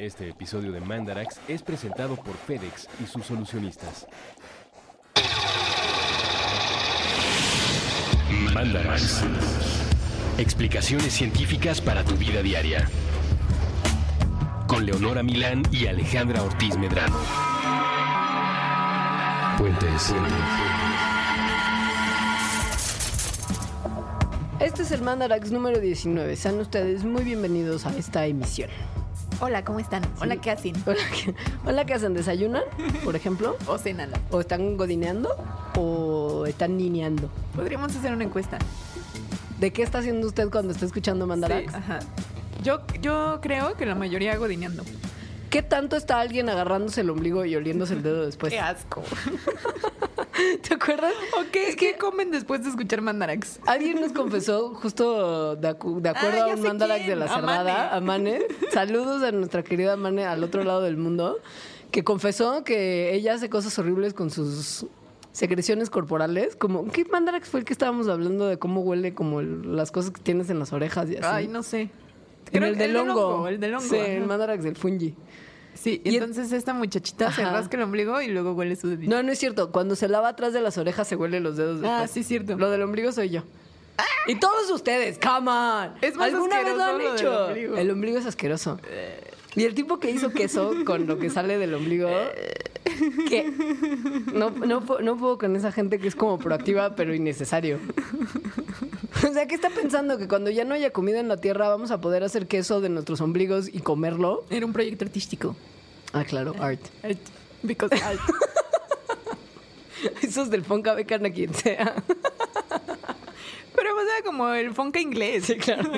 Este episodio de Mandarax es presentado por FedEx y sus solucionistas. Mandarax. Explicaciones científicas para tu vida diaria. Con Leonora Milán y Alejandra Ortiz Medrano. Puentes. Este es el Mandarax número 19. Sean ustedes muy bienvenidos a esta emisión. Hola, ¿cómo están? Hola, ¿qué hacen? Hola, ¿qué, hola, ¿qué hacen? ¿Desayunan, por ejemplo? ¿O cenan? ¿O están godineando? ¿O están niñeando? Podríamos hacer una encuesta. ¿De qué está haciendo usted cuando está escuchando Mandarax? Sí, ajá. Yo, yo creo que la mayoría godineando. ¿Qué tanto está alguien agarrándose el ombligo y oliéndose el dedo después? ¡Qué asco! ¿Te acuerdas? ¿O qué, ¿Qué comen después de escuchar Mandarax? Alguien nos confesó, justo de, acu- de acuerdo Ah, a un Mandarax quién. de la Cerrada, Amane. Saludos a nuestra querida Amane al otro lado del mundo, que confesó que ella hace cosas horribles con sus secreciones corporales. Como, ¿qué Mandarax fue el que estábamos hablando de cómo huele como el- las cosas que tienes en las orejas y así? Ay, no sé. En Creo el que del hongo. El del hongo. Sí, el Mandarax del fungi. Sí, Y- entonces esta muchachita se rasca el ombligo y luego huele su dedito. No, no es cierto. Cuando se lava atrás de las orejas se huele los dedos. Ah, sí, cierto. Lo del ombligo soy yo. Y todos ustedes, come on. Es más ¿Alguna vez lo han hecho? ombligo. El ombligo es asqueroso. Y el tipo que hizo queso con lo que sale del ombligo, que no, no, no puedo con esa gente que es como proactiva pero innecesario. O sea, ¿qué está pensando? Que cuando ya no haya comida en la tierra vamos a poder hacer queso de nuestros ombligos y comerlo. Era un proyecto artístico. Ah, claro, art. Art. Because art. Esos del Fonca becan a quien sea. Pero o sea, como el fonca inglés. Sí, claro.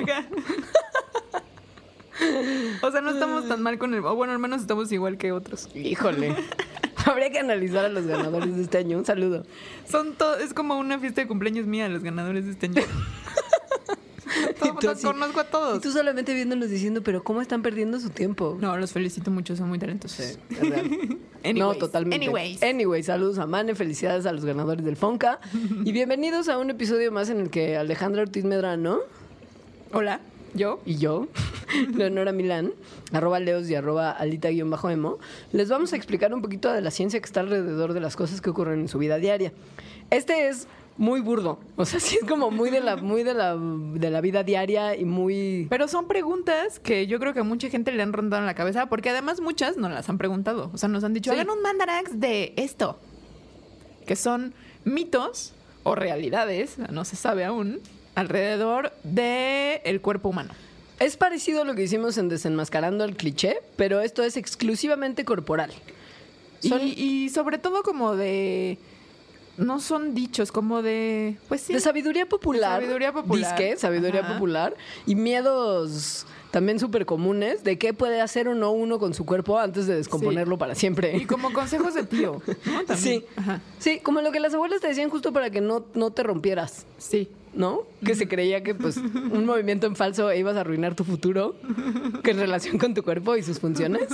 O sea, no estamos tan mal con el... O bueno, al menos estamos igual que otros. Híjole. Habría que analizar a los ganadores de este año. Un saludo. Son todo, es como una fiesta de cumpleaños mía, los ganadores de este año. Y Todo- tú los así- conozco a Y todos. tú solamente viéndolos diciendo, pero ¿cómo están perdiendo su tiempo? No, los felicito mucho, son muy talentosos. Es real. no, Anyways, totalmente. anyways. Anyway, saludos a Mane, felicidades a los ganadores del Fonca. y bienvenidos a un episodio más en el que Alejandra Ortiz Medrano Hola, yo. y yo, Leonora Milán, arroba leos y arroba alita-emo, les vamos a explicar un poquito de la ciencia que está alrededor de las cosas que ocurren en su vida diaria. Este es muy burdo, o sea, sí es como muy de la, muy de la, de la vida diaria y muy... Pero son preguntas que yo creo que a mucha gente le han rondado en la cabeza, porque además muchas nos las han preguntado. O sea, nos han dicho, Sí. hagan un mandarax de esto. Que son mitos o realidades, no se sabe aún, alrededor del el cuerpo humano. Es parecido a lo que hicimos en Desenmascarando el cliché, pero esto es exclusivamente corporal. Son- Y, y sobre todo como de... No son dichos, como de... Pues sí. De sabiduría popular. De sabiduría popular. Disque, sabiduría Ajá. popular. Y miedos también súper comunes de qué puede hacer o no uno con su cuerpo antes de descomponerlo para siempre. Y como consejos de tío. ¿no? Sí. Ajá. Sí, como lo que las abuelas te decían justo para que no, no te rompieras, Sí. ¿No? Que se creía que pues un movimiento en falso e ibas a arruinar tu futuro que en relación con tu cuerpo y sus funciones.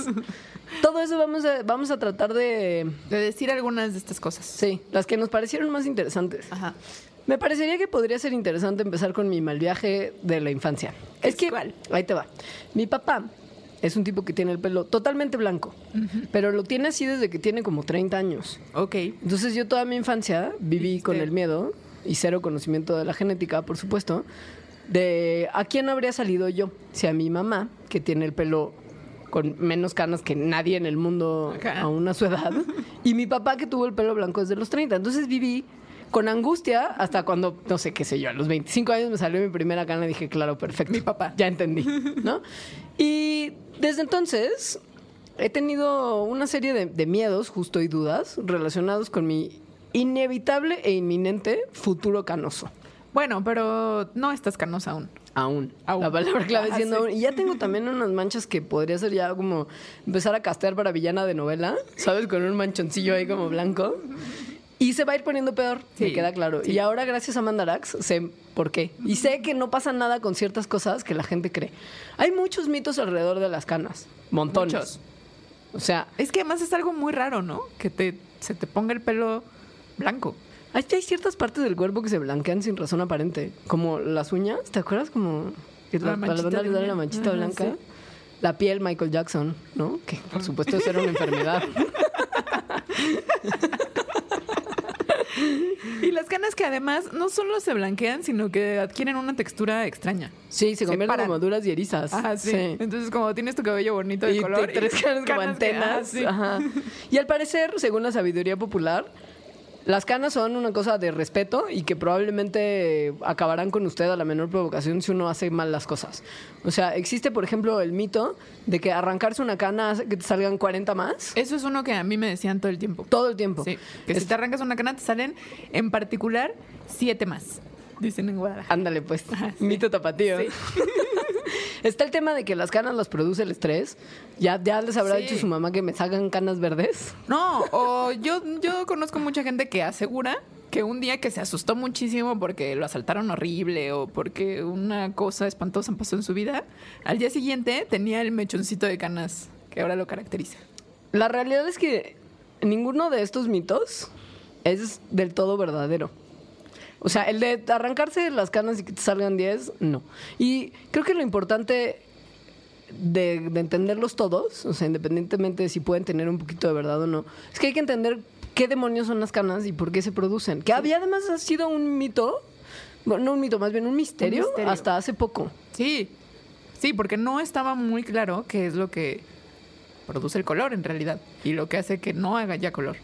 Todo eso vamos a, vamos a tratar de... De decir algunas de estas cosas. Sí, las que nos parecieron más interesantes. Ajá. Me parecería que podría ser interesante empezar con mi mal viaje de la infancia. Es que, ¿Cuál? ahí te va. Mi papá es un tipo que tiene el pelo totalmente blanco, pero lo tiene así desde que tiene como 30 años. Ok. Entonces yo toda mi infancia viví con el miedo y cero conocimiento de la genética, por supuesto, de a quién habría salido yo. Si a mi mamá, que tiene el pelo con menos canas que nadie en el mundo Ajá. aún a su edad, y mi papá que tuvo el pelo blanco desde los 30. Entonces viví con angustia hasta cuando, no sé qué sé yo, a los 25 años me salió mi primera cana y dije, claro, perfecto. Mi papá. Ya entendí, ¿no? Y desde entonces he tenido una serie de, de miedos, justo y dudas, relacionados con mi inevitable e inminente futuro canoso. Bueno, pero no estás canosa aún. Aún. Aún. La palabra clave Ah, siendo sí. aún. Y ya tengo también unas manchas que podría ser ya como empezar a castear para villana de novela, ¿sabes? Con un manchoncillo ahí como blanco. Y se va a ir poniendo peor, me Sí, queda claro. sí. Y ahora, gracias a Mandarax, sé por qué. Y sé que no pasa nada con ciertas cosas que la gente cree. Hay muchos mitos alrededor de las canas. Montones. Muchos. O sea, Es que además es algo muy raro, ¿no? Que te, se te ponga el pelo blanco. hay, hay ciertas partes del cuerpo que se blanquean sin razón aparente. Como las uñas, ¿te acuerdas? Como que la, La manchita la blanca. sí. la piel Michael Jackson, ¿no? Que por supuesto eso era una enfermedad. Y las canas que además no solo se blanquean, sino que adquieren una textura extraña. Sí, se convierten paran. como duras y erizas. Ah, sí. Entonces, como tienes tu cabello bonito de Y color. te- tres canas como que- antenas. ah, sí. Ajá. Y al parecer, según la sabiduría popular, las canas son una cosa de respeto y que probablemente acabarán con usted a la menor provocación si uno hace mal las cosas. O sea, existe, por ejemplo, el mito de que arrancarse una cana hace que te salgan 40 más Eso es uno que a mí me decían todo el tiempo. todo el tiempo. Sí, que si te arrancas una cana te salen en particular siete más, dicen en Guadalajara. Ándale, pues. Sí. Mito tapatío. Sí. Está el tema de que las canas las produce el estrés. Ya, ya les habrá Sí. dicho su mamá que me sacan canas verdes. No, o yo, yo conozco mucha gente que asegura que un día que se asustó muchísimo porque lo asaltaron horrible o porque una cosa espantosa pasó en su vida, al día siguiente tenía el mechoncito de canas que ahora lo caracteriza. La realidad es que ninguno de estos mitos es del todo verdadero. O sea, el de arrancarse las canas y que te salgan 10, no. Y creo que lo importante de, de entenderlos todos, o sea, independientemente de si pueden tener un poquito de verdad o no, es que hay que entender qué demonios son las canas y por qué se producen. Que había además ha sido un mito, bueno, no un mito, más bien un misterio, Un misterio. hasta hace poco. Sí, sí, porque no estaba muy claro qué es lo que produce el color en realidad y lo que hace que no haga ya color.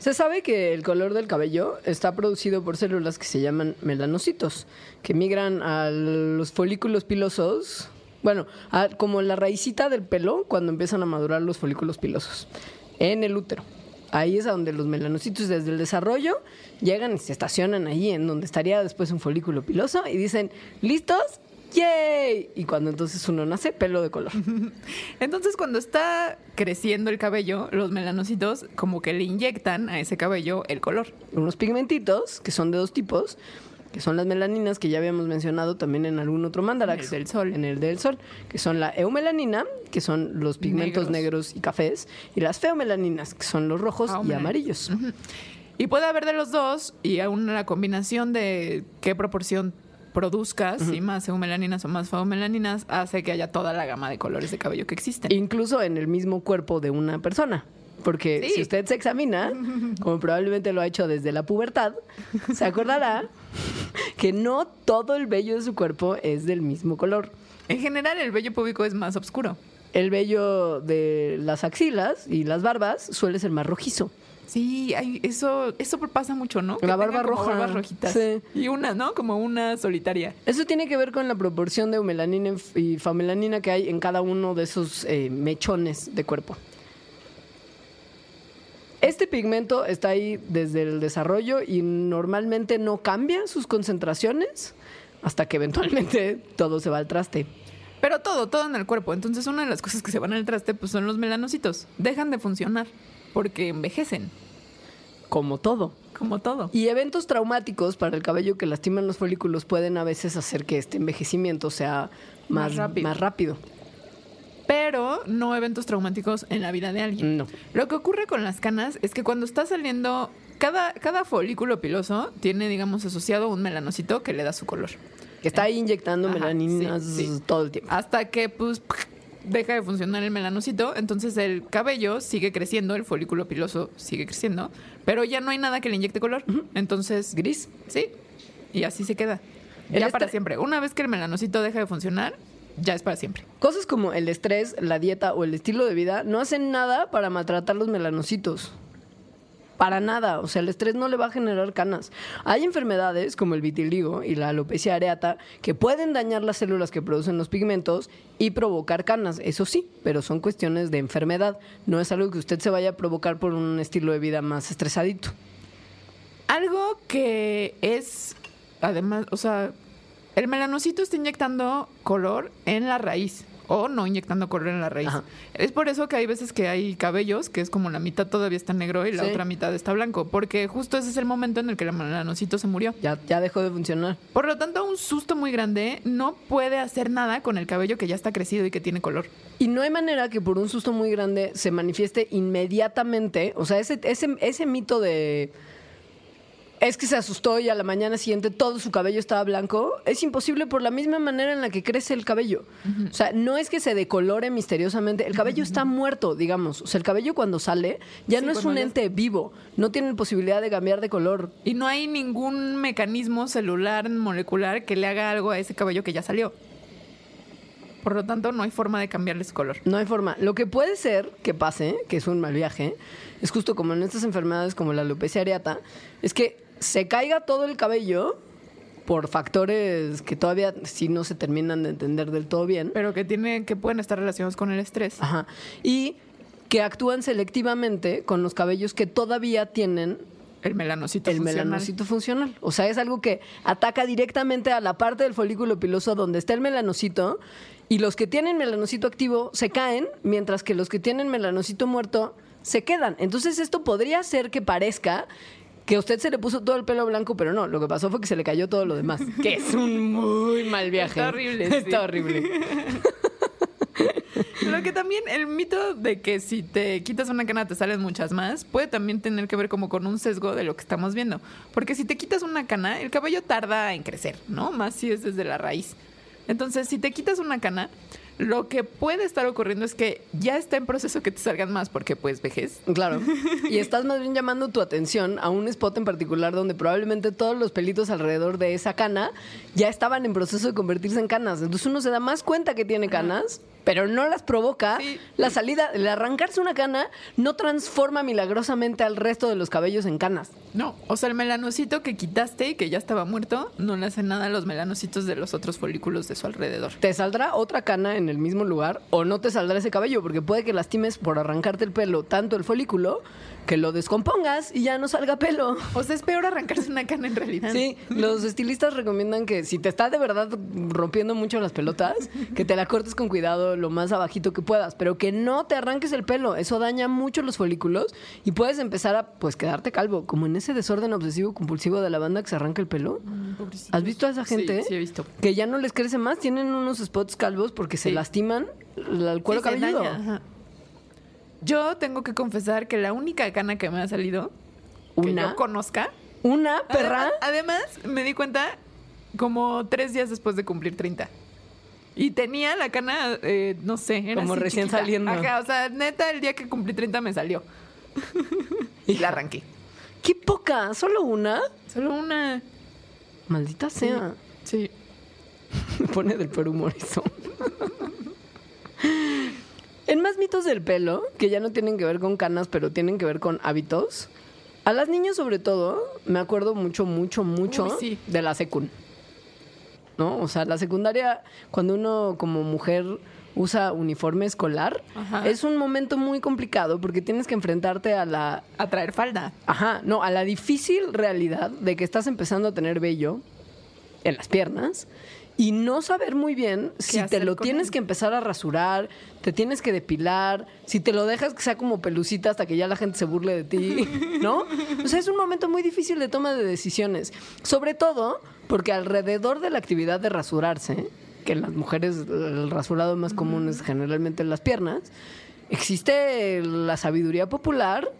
Se sabe que el color del cabello está producido por células que se llaman melanocitos, que migran a los folículos pilosos, bueno, a- como la raicita del pelo cuando empiezan a madurar los folículos pilosos, en el útero. Ahí es a donde los melanocitos desde el desarrollo llegan y se estacionan ahí, en donde estaría después un folículo piloso, y dicen, ¿listos? ¡Yay! Y cuando entonces uno nace, pelo de color. Entonces, cuando está creciendo el cabello, los melanocitos como que le inyectan a ese cabello el color. unos pigmentitos que son de dos tipos, que son las melaninas que ya habíamos mencionado también en algún otro mandarax. En el del sol. En el del sol, que son la eumelanina, que son los pigmentos negros, Negros. y cafés, y las feomelaninas, que son los rojos y amarillos. Y puede haber de los dos y aún la combinación de qué proporción produzcas, si más eumelaninas o más feomelaninas, hace que haya toda la gama de colores de cabello que existen. Incluso en el mismo cuerpo de una persona. Porque Sí. si usted se examina, como probablemente lo ha hecho desde la pubertad, se acordará que no todo el vello de su cuerpo es del mismo color. En general, el vello púbico es más oscuro. El vello de las axilas y las barbas suele ser más rojizo. Sí, hay- eso, eso pasa mucho, ¿no? La barba roja. barbas rojitas. Sí. Y una, ¿no? Como una solitaria. Eso tiene que ver con la proporción de eumelanina y famelanina que hay en cada uno de esos eh, mechones de cuerpo. Este pigmento está ahí desde el desarrollo y normalmente no cambia sus concentraciones hasta que eventualmente todo se va al traste. Pero todo, todo en el cuerpo. Entonces, una de las cosas que se van al traste pues, son los melanocitos. Dejan de funcionar porque envejecen, Como todo. como todo. Y eventos traumáticos para el cabello que lastiman los folículos pueden a veces hacer que este envejecimiento sea más, Más rápido. Más rápido. Pero no eventos traumáticos en la vida de alguien. No. Lo que ocurre con las canas es que cuando está saliendo, cada, cada folículo piloso tiene, digamos, asociado un melanocito que le da su color. Que está ahí inyectando Ajá, melaninas sí, sí. todo el tiempo. Hasta que, pues, deja de funcionar el melanocito, entonces el cabello sigue creciendo, el folículo piloso sigue creciendo, pero ya no hay nada que le inyecte color. Entonces, Gris. sí, y así se queda. El Ya para siempre. Una vez que el melanocito deja de funcionar, ya es para siempre. Cosas como el estrés, la dieta o el estilo de vida no hacen nada para maltratar los melanocitos. Para nada, o sea, el estrés no le va a generar canas. Hay enfermedades como el vitiligo y la alopecia areata que pueden dañar las células que producen los pigmentos y provocar canas, eso sí, pero son cuestiones de enfermedad. No es algo que usted se vaya a provocar por un estilo de vida más estresadito. Algo que es, además, o sea, el melanocito está inyectando color en la raíz o no inyectando color en la raíz. Ajá. Es por eso que hay veces que hay cabellos que es como la mitad todavía está negro y la Sí. otra mitad está blanco, porque justo ese es el momento en el que el melanocito se murió. Ya, ya dejó de funcionar. Por lo tanto, un susto muy grande no puede hacer nada con el cabello que ya está crecido y que tiene color. Y no hay manera que por un susto muy grande se manifieste inmediatamente. O sea, ese, ese, ese mito de. Es que se asustó y a la mañana siguiente todo su cabello estaba blanco, es imposible por la misma manera en la que crece el cabello. O sea, no es que se decolore misteriosamente, el cabello está muerto, digamos. O sea, el cabello cuando sale ya Sí, no es un ente vivo, no tiene posibilidad de cambiar de color. Y no hay ningún mecanismo celular molecular que le haga algo a ese cabello que ya salió. Por lo tanto, no hay forma de cambiarle su color. No hay forma. Lo que puede ser que pase, que es un mal viaje, es justo como en estas enfermedades como la alopecia areata, es que se caiga todo el cabello por factores que todavía sí no se terminan de entender del todo bien. Pero que tiene, que pueden estar relacionados con el estrés. Ajá. Y que actúan selectivamente con los cabellos que todavía tienen El melanocito el funcional. melanocito funcional. O sea, es algo que ataca directamente a la parte del folículo piloso donde está el melanocito y los que tienen melanocito activo se caen, mientras que los que tienen melanocito muerto se quedan. Entonces esto podría ser que parezca que a usted se le puso todo el pelo blanco, pero no, lo que pasó fue que se le cayó todo lo demás, que es un muy mal viaje. Está horrible, sí. Está horrible. Lo que también, el mito de que si te quitas una cana te salen muchas más, puede también tener que ver como con un sesgo de lo que estamos viendo. Porque si te quitas una cana, el cabello tarda en crecer, ¿no? Más si es desde la raíz. Entonces, si te quitas una cana, lo que puede estar ocurriendo es que ya está en proceso que te salgan más porque pues vejez. Claro. Y estás más bien llamando tu atención a un spot en particular donde probablemente todos los pelitos alrededor de esa cana ya estaban en proceso de convertirse en canas. Entonces uno se da más cuenta que tiene canas, pero no las provoca. Sí. La salida, el arrancarse una cana no transforma milagrosamente al resto de los cabellos en canas. No, o sea, el melanocito que quitaste y que ya estaba muerto, no le hace nada a los melanocitos de los otros folículos de su alrededor. Te saldrá otra cana en el mismo lugar o no te saldrá ese cabello porque puede que lastimes por arrancarte el pelo tanto el folículo que lo descompongas y ya no salga pelo. O sea, es peor arrancarse una cana en realidad. Sí, los estilistas recomiendan que si te está de verdad rompiendo mucho las pelotas, que te la cortes con cuidado lo más abajito que puedas, pero que no te arranques el pelo, eso daña mucho los folículos y puedes empezar a pues quedarte calvo, como en ese desorden obsesivo compulsivo de la banda que se arranca el pelo. ¿Has visto a esa gente? Sí, sí he visto. Que ya no les crece más, tienen unos spots calvos porque se lastiman el cuero Sí, cabelludo. Yo tengo que confesar que la única cana que me ha salido, que Una, yo conozca, una perra. Además, además, me di cuenta como tres días después de cumplir 30. Y tenía la cana, eh, no sé, era Como así recién chiquita. saliendo. Ajá, o sea, neta, el día que cumplí 30 me salió. y la arranqué. ¡Qué poca! ¿Solo una? Solo una. Maldita sea. Sí. Me pone del peor humor eso. En más mitos del pelo, que ya no tienen que ver con canas, pero tienen que ver con hábitos, a las niñas sobre todo, me acuerdo mucho, mucho, mucho Uy, sí. de la secund. ¿No? O sea, la secundaria, cuando uno como mujer usa uniforme escolar, Ajá. es un momento muy complicado porque tienes que enfrentarte a la A traer falda. Ajá, no, a la difícil realidad de que estás empezando a tener vello en las piernas y no saber muy bien si te lo tienes él? que empezar a rasurar, te tienes que depilar, si te lo dejas que sea como pelucita hasta que ya la gente se burle de ti, ¿no? O sea, es un momento muy difícil de toma de decisiones, sobre todo porque alrededor de la actividad de rasurarse, que en las mujeres el rasurado más común es generalmente en las piernas, existe la sabiduría popular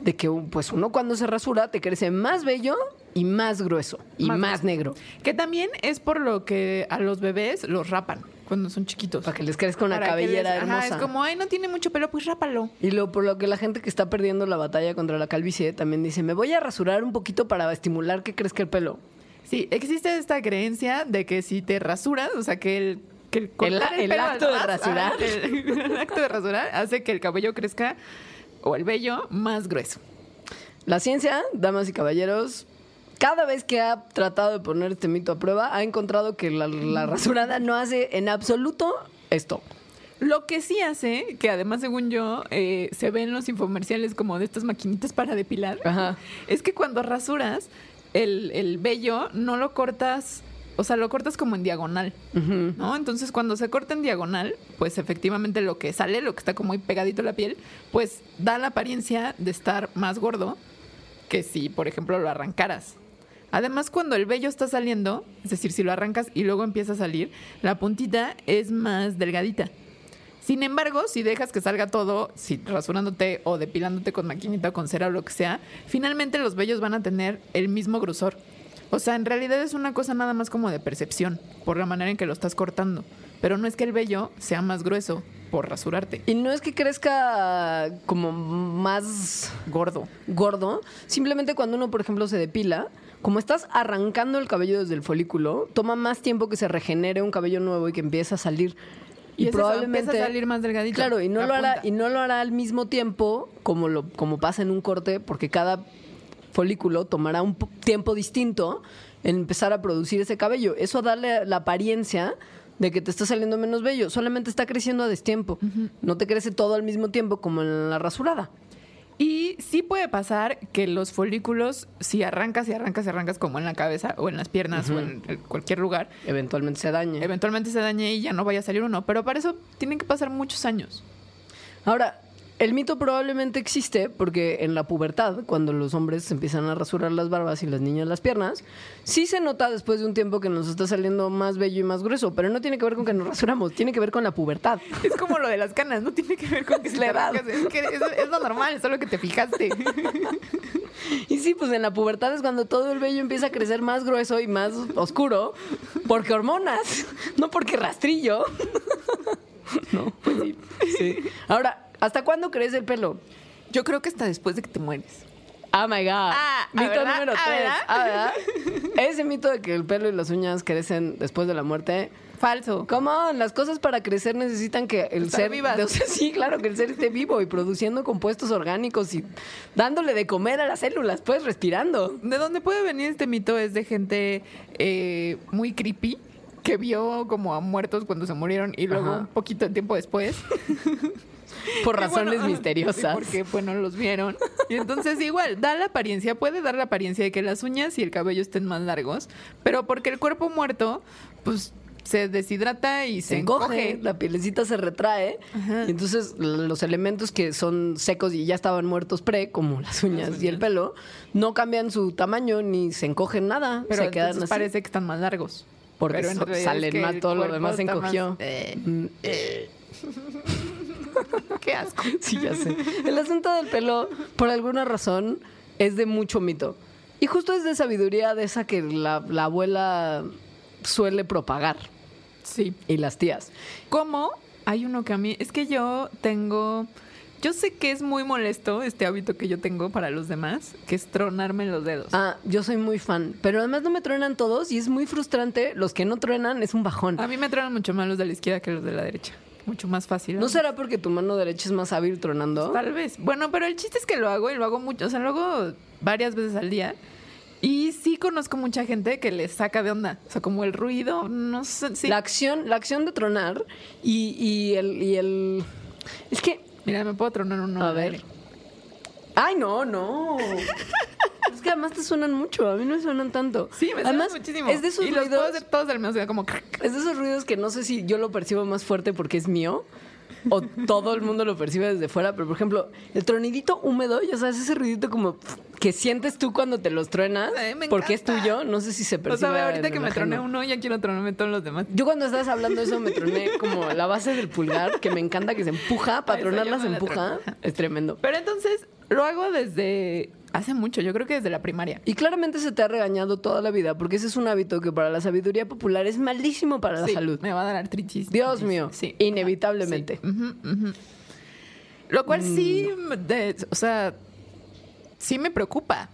de que pues uno cuando se rasura te crece más bello y más grueso y Más más, negro Que también es por lo que a los bebés los rapan cuando son chiquitos. para que les crezca una Para cabellera les- ajá, hermosa. es como, ay, no tiene mucho pelo, pues rápalo. Y lo por lo que la gente que está perdiendo la batalla contra la calvicie también dice, "Me voy a rasurar un poquito para estimular que crezca el pelo." Sí, existe esta creencia de que si te rasuras, o sea, que el, que el, acto de rasurar. el, el acto de rasurar hace que el cabello crezca o el vello más grueso. La ciencia, damas y caballeros, cada vez que ha tratado de poner este mito a prueba, ha encontrado que la, la rasurada no hace en absoluto esto. Lo que sí hace, que además según yo eh, se ve en los infomerciales como de estas maquinitas para depilar, Ajá. es que cuando rasuras el, el vello no lo cortas, o sea, lo cortas como en diagonal. ¿no? Entonces, cuando se corta en diagonal, pues efectivamente lo que sale, lo que está como muy pegadito a la piel, pues da la apariencia de estar más gordo que si, por ejemplo, lo arrancaras. Además, cuando el vello está saliendo, es decir, si lo arrancas y luego empieza a salir, la puntita es más delgadita. Sin embargo, si dejas que salga todo, si rasurándote o depilándote con maquinita o con cera o lo que sea, finalmente los vellos van a tener el mismo grosor. O sea, en realidad es una cosa nada más como de percepción, por la manera en que lo estás cortando. Pero no es que el vello sea más grueso por rasurarte. Y no es que crezca como más Gordo. gordo, simplemente cuando uno, por ejemplo, se depila, como estás arrancando el cabello desde el folículo, toma más tiempo que se regenere un cabello nuevo y que empiece a salir. Y, empieza a salir más delgadito. Claro, y no lo hará y no lo hará al mismo tiempo como lo como pasa en un corte, porque cada folículo tomará un po- tiempo distinto en empezar a producir ese cabello. Eso darle la apariencia de que te está saliendo menos bello, solamente está creciendo a destiempo. No te crece todo al mismo tiempo como en la rasurada. Y sí puede pasar que los folículos, si arrancas y arrancas y arrancas como en la cabeza o en las piernas o en cualquier lugar, Eventualmente se daña. eventualmente se dañe y ya no vaya a salir uno. Pero para eso tienen que pasar muchos años. Ahora, el mito probablemente existe porque en la pubertad, cuando los hombres empiezan a rasurar las barbas y las niñas las piernas, sí se nota después de un tiempo que nos está saliendo más bello y más grueso, pero no tiene que ver con que nos rasuramos, tiene que ver con la pubertad. Es como lo de las canas, no tiene que ver con que se La edad. Es, que es, es lo normal, es solo que te fijaste. Y sí, pues en la pubertad es cuando todo el vello empieza a crecer más grueso y más oscuro, porque hormonas, no porque rastrillo. No, pues sí. sí. Ahora, ¿hasta cuándo crece el pelo? Yo creo que hasta después de que te mueres. Oh my God. Ah, mito ¿verdad? número Ah, 3. ¿verdad? Ese mito de que el pelo y las uñas crecen después de la muerte. Falso. ¿Cómo? Las cosas para crecer necesitan que el Estar ser. vivas. o sea, sí, claro, que el ser esté vivo y produciendo compuestos orgánicos y dándole de comer a las células, pues respirando. De dónde puede venir este mito es de gente eh, muy creepy que vio como a muertos cuando se murieron y luego Ajá. un poquito de tiempo después. Por razones bueno, misteriosas. Porque, bueno, los vieron. Y entonces igual, da la apariencia, puede dar la apariencia de que las uñas y el cabello estén más largos, pero porque el cuerpo muerto, pues se deshidrata y se, se encoge, encoge. la pielecita se retrae Ajá. y entonces los elementos que son secos y ya estaban muertos pre, como las uñas y el pelo, no cambian su tamaño ni se encogen nada, Pero se quedan así. parece que están más largos. porque Pero en so- realidad es salen que más, todo lo demás se más- encogió. Eh, Mm, Qué asco. Sí, ya sé. El asunto del pelo, por alguna razón, es de mucho mito. Y justo es de sabiduría de esa que la, la abuela suele propagar Sí. y las tías. ¿Cómo? Hay uno que a mí. Es que yo tengo. Yo sé que es muy molesto este hábito que yo tengo para los demás, que es tronarme los dedos. Ah, yo soy muy fan, pero además no me truenan todos y es muy frustrante. Los que no truenan es un bajón. A mí me tronan mucho más los de la izquierda que los de la derecha. Mucho más fácil. ¿No será porque tu mano derecha es más hábil tronando? Tal vez. Bueno, pero el chiste es que lo hago y lo hago mucho. O sea, lo hago varias veces al día. Y sí conozco mucha gente que le saca de onda. O sea, como el ruido, no sé. Sí. La acción, la acción de tronar y, y el, y el. Es que. Mira, me puedo tronar uno. A ver. Ay, no, no. es que además te suenan mucho. A mí no me suenan tanto. Sí, me además, suena muchísimo. Es de esos y los puedo ruidos. hacer todos mismo. O sea, como... crack. Es de esos ruidos que no sé si yo lo percibo más fuerte porque es mío o todo el mundo lo percibe desde fuera, pero por ejemplo, el tronidito húmedo, ya sabes, ese ruidito como que sientes tú cuando te los truenas Ay, me porque es tuyo, no sé si se O percibe. sea, ahorita que me troné uno, ya quiero tronarme todos los demás. Yo cuando estabas hablando eso me troné como la base del pulgar, que me encanta que se empuja, para eso tronarla yo se me la empuja, es tremendo. Pero entonces lo hago desde hace mucho, yo creo que desde la primaria. Y claramente se te ha regañado toda la vida, porque ese es un hábito que para la sabiduría popular es malísimo para la Sí, salud. Me va a dar artritis. Dios mío, Sí. inevitablemente. Sí. Lo cual sí, Mm. de- o sea, sí me preocupa.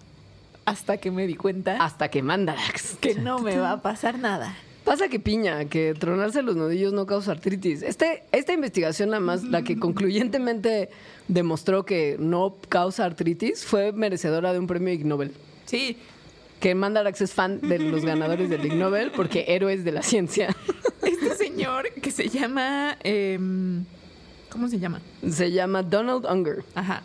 Hasta que me di cuenta Hasta que mandarax. que no me va a pasar nada. Pasa que piña, que tronarse los nudillos no causa artritis. Este, esta investigación, nada más, la que concluyentemente demostró que no causa artritis, fue merecedora de un premio Ig Nobel. Sí, Que Mandarax es fan de los ganadores del Ig Nobel porque héroes de la ciencia. este señor que se llama... em, ¿Cómo se llama? Se llama Donald Unger. Ajá.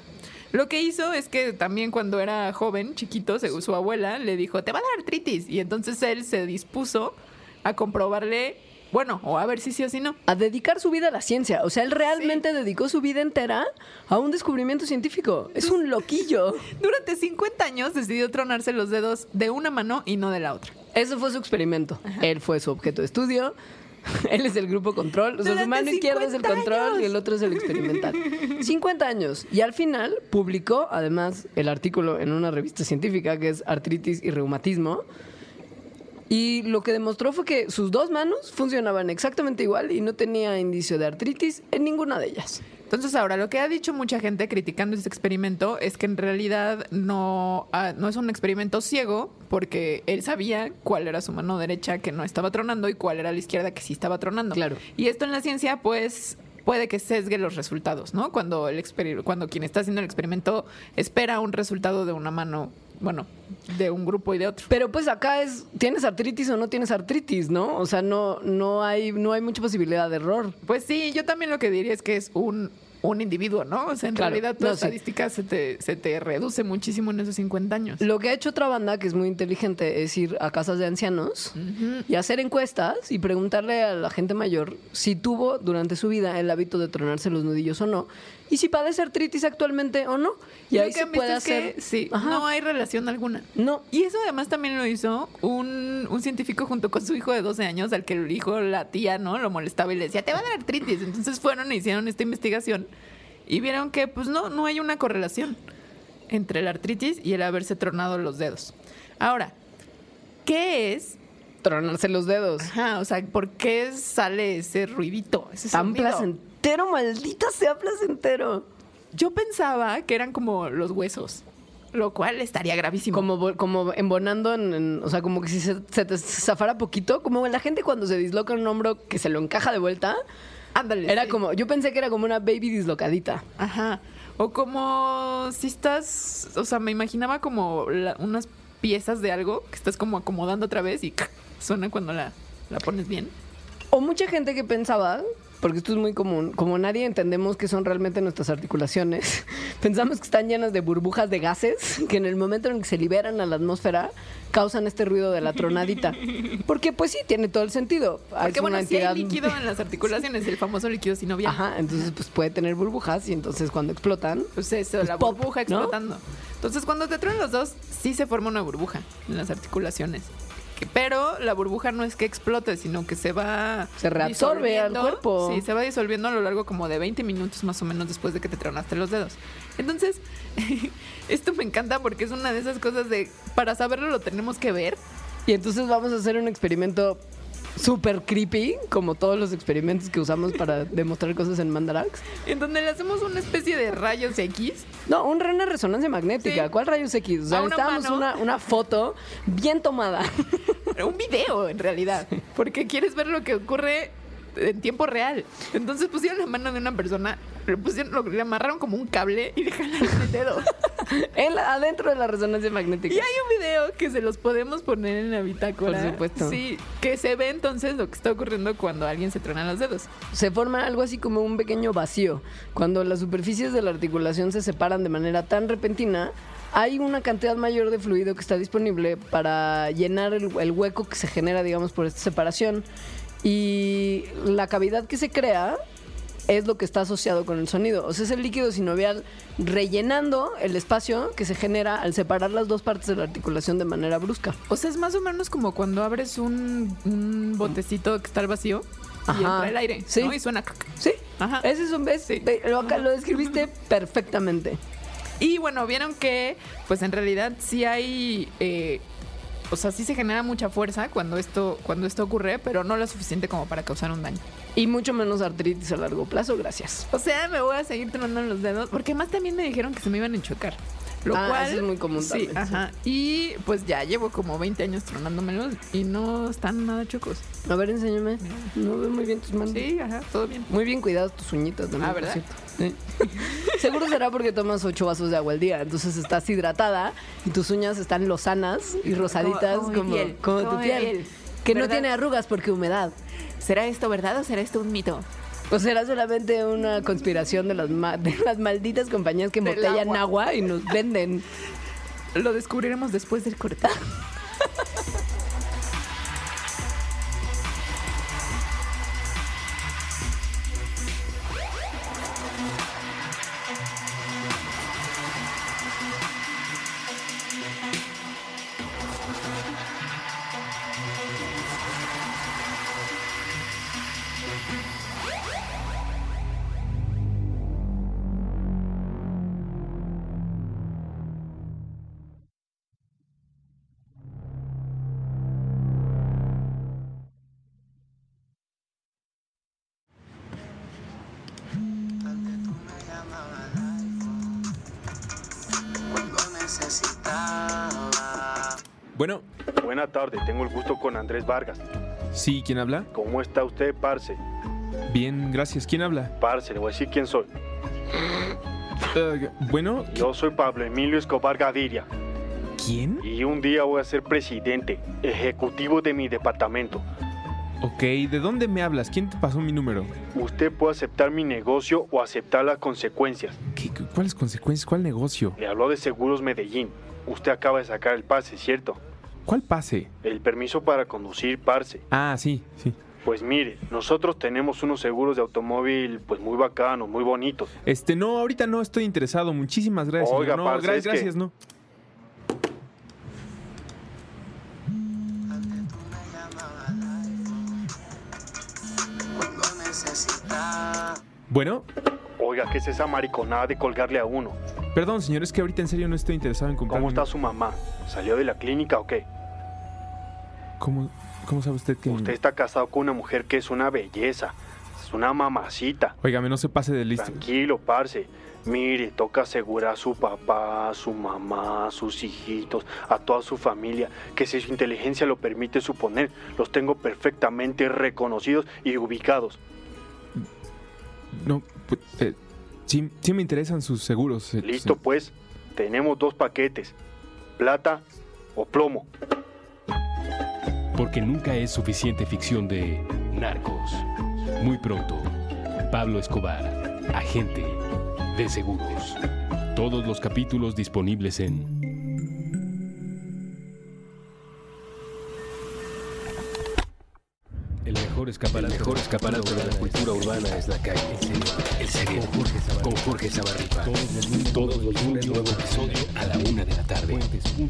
Lo que hizo es que también cuando era joven, chiquito, su abuela le dijo, te va a dar artritis. Y entonces él se dispuso a comprobarle, bueno, o a ver si sí o si no. A dedicar su vida a la ciencia. O sea, él realmente dedicó su vida entera a un descubrimiento científico. Es un loquillo. Durante 50 años decidió tronarse los dedos de una mano y no de la otra. Eso fue su experimento. Él fue su objeto de estudio. Él es el grupo control. O sea, su mano izquierda es el 50 control años. y el otro es el experimental. 50 años. Y al final publicó, además, el artículo en una revista científica que es Artritis y Reumatismo. Y lo que demostró fue que sus dos manos funcionaban exactamente igual y no tenía indicio de artritis en ninguna de ellas. Entonces ahora lo que ha dicho mucha gente criticando este experimento es que en realidad no, ah, no es un experimento ciego porque él sabía cuál era su mano derecha que no estaba tronando y cuál era la izquierda que sí estaba tronando. Claro. Y esto en la ciencia pues puede que sesgue los resultados, ¿no? Cuando, el cuando quien está haciendo el experimento espera un resultado de una mano, bueno, de un grupo y de otro. Pero pues acá es, ¿tienes artritis o no tienes artritis, no? O sea, no, no, hay, no hay mucha posibilidad de error. Pues sí, yo también lo que diría es que es un, un individuo, ¿no? O sea, en Claro. realidad tu No, sí. estadística se, te, se te reduce muchísimo en esos 50 años. Lo que ha hecho otra banda, que es muy inteligente, es ir a casas de ancianos y hacer encuestas y preguntarle a la gente mayor si tuvo durante su vida el hábito de tronarse los nudillos o no, y si padece artritis actualmente o no. Y Lo ahí que se puede es que, hacer. sí, Ajá. no hay relación alguna. No. Y eso además también lo hizo un, un científico junto con su hijo de 12 años, al que el hijo, la tía, ¿no? Lo molestaba y le decía, te va a dar artritis. Entonces fueron e hicieron esta investigación y vieron que, pues no, no hay una correlación entre la artritis y el haberse tronado los dedos. Ahora, ¿qué es? Tronarse los dedos. Ajá, o sea, ¿por qué sale ese ruidito? Ese Tan sonido? Placentero, maldita sea placentero. Yo pensaba que eran como los huesos, lo cual estaría gravísimo. Como, como embonando, en, en- o sea, como que si se, se te zafara poquito, como la gente cuando se disloca un hombro que se lo encaja de vuelta, Ándale. era sí. como, yo pensé que era como una baby dislocadita. Ajá. O como si estás, o sea, me imaginaba como la- unas piezas de algo que estás como acomodando otra vez y suena cuando la, la pones bien. O mucha gente que pensaba, porque esto es muy común, como nadie entendemos qué son realmente nuestras articulaciones, pensamos que están llenas de burbujas de gases que en el momento en que se liberan a la atmósfera causan este ruido de la tronadita. Porque pues sí, tiene todo el sentido. Porque Es bueno, una si hay entidad- líquido en las articulaciones, el famoso líquido sinovial. Ajá, entonces pues puede tener burbujas y entonces cuando explotan, Pues eso, Pues la pop, burbuja ¿no? explotando. Entonces, cuando te truenan los dos, sí se forma una burbuja en las articulaciones. Pero la burbuja no es que explote, sino que se va... Se reabsorbe al cuerpo. Sí, se va disolviendo a lo largo como de 20 minutos más o menos después de que te tronaste los dedos. Entonces, esto me encanta porque es una de esas cosas de... Para saberlo lo tenemos que ver. y entonces vamos a hacer un experimento súper creepy, como todos los experimentos que usamos para demostrar cosas en Mandarax. En donde le hacemos una especie de rayos X. No, un- una resonancia magnética. Sí. ¿Cuál rayos X? O sea, necesitábamos una, una foto bien tomada. Un video, en realidad. Porque quieres ver lo que ocurre en tiempo real. Entonces pusieron la mano de una persona, le, pusieron, lo- le amarraron como un cable y le jalaron el dedo. en la- adentro de la resonancia magnética. Y hay un video que se los podemos poner en la bitácora. Por supuesto. Sí, que se ve entonces lo que está ocurriendo cuando alguien se trona los dedos. Se forma algo así como un pequeño vacío. Cuando las superficies de la articulación se separan de manera tan repentina, hay una cantidad mayor de fluido que está disponible para llenar el, el hueco que se genera, digamos, por esta separación. Y la cavidad que se crea es lo que está asociado con el sonido. O sea, es el líquido sinovial rellenando el espacio que se genera al separar las dos partes de la articulación de manera brusca. O sea, es más o menos como cuando abres un, un botecito que está al vacío y Ajá. entra el aire. Sí. ¿no? Y suena. Sí, Ajá. ese es un ves, Sí. lo, lo describiste perfectamente. Y bueno, vieron que, pues en realidad sí hay, eh, o sea, sí se genera mucha fuerza cuando esto, cuando esto ocurre, pero no lo suficiente como para causar un daño. Y mucho menos artritis a largo plazo, gracias. O sea, me voy a seguir tronando los dedos, porque más también me dijeron que se me iban a enchocar. Lo Ah, cual eso es muy común Sí, también, sí. ajá. Y pues ya llevo como 20 años tronándomelos y no están nada chocos. A ver, enséñame. No veo muy bien tus manos. Sí, ajá, todo bien. Muy bien cuidadas tus uñitas también. Ah, ¿verdad? Sí. Seguro será porque tomas ocho vasos de agua al día. Entonces estás hidratada y tus uñas están lozanas y rosaditas como mi como, piel, como como tu piel. piel. Que no tiene arrugas porque humedad. ¿Será esto verdad o será esto un mito? O será solamente una conspiración de las, ma- de las malditas compañías que embotellan agua. agua y nos venden. Lo descubriremos después del corte. tarde, tengo el gusto con Andrés Vargas. sí, ¿quién habla? ¿Cómo está usted, Parce? Bien, gracias. ¿Quién habla? Parce, le voy a decir quién soy. Eh, bueno, Yo soy Pablo Emilio Escobar Gaviria ¿quién? y un día voy a ser presidente, ejecutivo de mi departamento. Ok, ¿de dónde me hablas? ¿Quién te pasó mi número? Usted puede aceptar mi negocio o aceptar las consecuencias. ¿Qué, cu- ¿Cuáles consecuencias? ¿Cuál negocio? Le habló de Seguros Medellín. Usted acaba de sacar el pase, ¿cierto? ¿Cuál pase? El permiso para conducir, Parce. Ah, sí, sí. Pues mire, nosotros tenemos unos seguros de automóvil pues muy bacanos, muy bonitos. Este, no, ahorita no estoy interesado. Muchísimas gracias. Oiga, no, parce, gra- es que- gracias, no. Bueno, Oiga, ¿qué es esa mariconada de colgarle a uno? perdón, señor, es que ahorita en serio no estoy interesado en comprar. ¿Cómo está su mamá? ¿Salió de la clínica o qué? ¿Cómo, cómo sabe usted que.? Usted está casado con una mujer que es una belleza, es una mamacita. Óigame, no se pase de listo. Tranquilo, parce. Mire, toca asegurar a su papá, a su mamá, a sus hijitos, a toda su familia, que si su inteligencia lo permite suponer, los tengo perfectamente reconocidos y ubicados. No, pues, eh, sí, sí me interesan sus seguros. eh, Listo, sí. pues, tenemos dos paquetes, plata o plomo. Porque nunca es suficiente ficción de narcos. Muy pronto, Pablo Escobar, agente de seguros. Todos los capítulos disponibles en El mejor escaparate, el mejor escaparate de la cultura urbana es la calle. El cerebro. Con Jorge Zabarripa. Todos los lunes, nuevo episodio a la una de la tarde.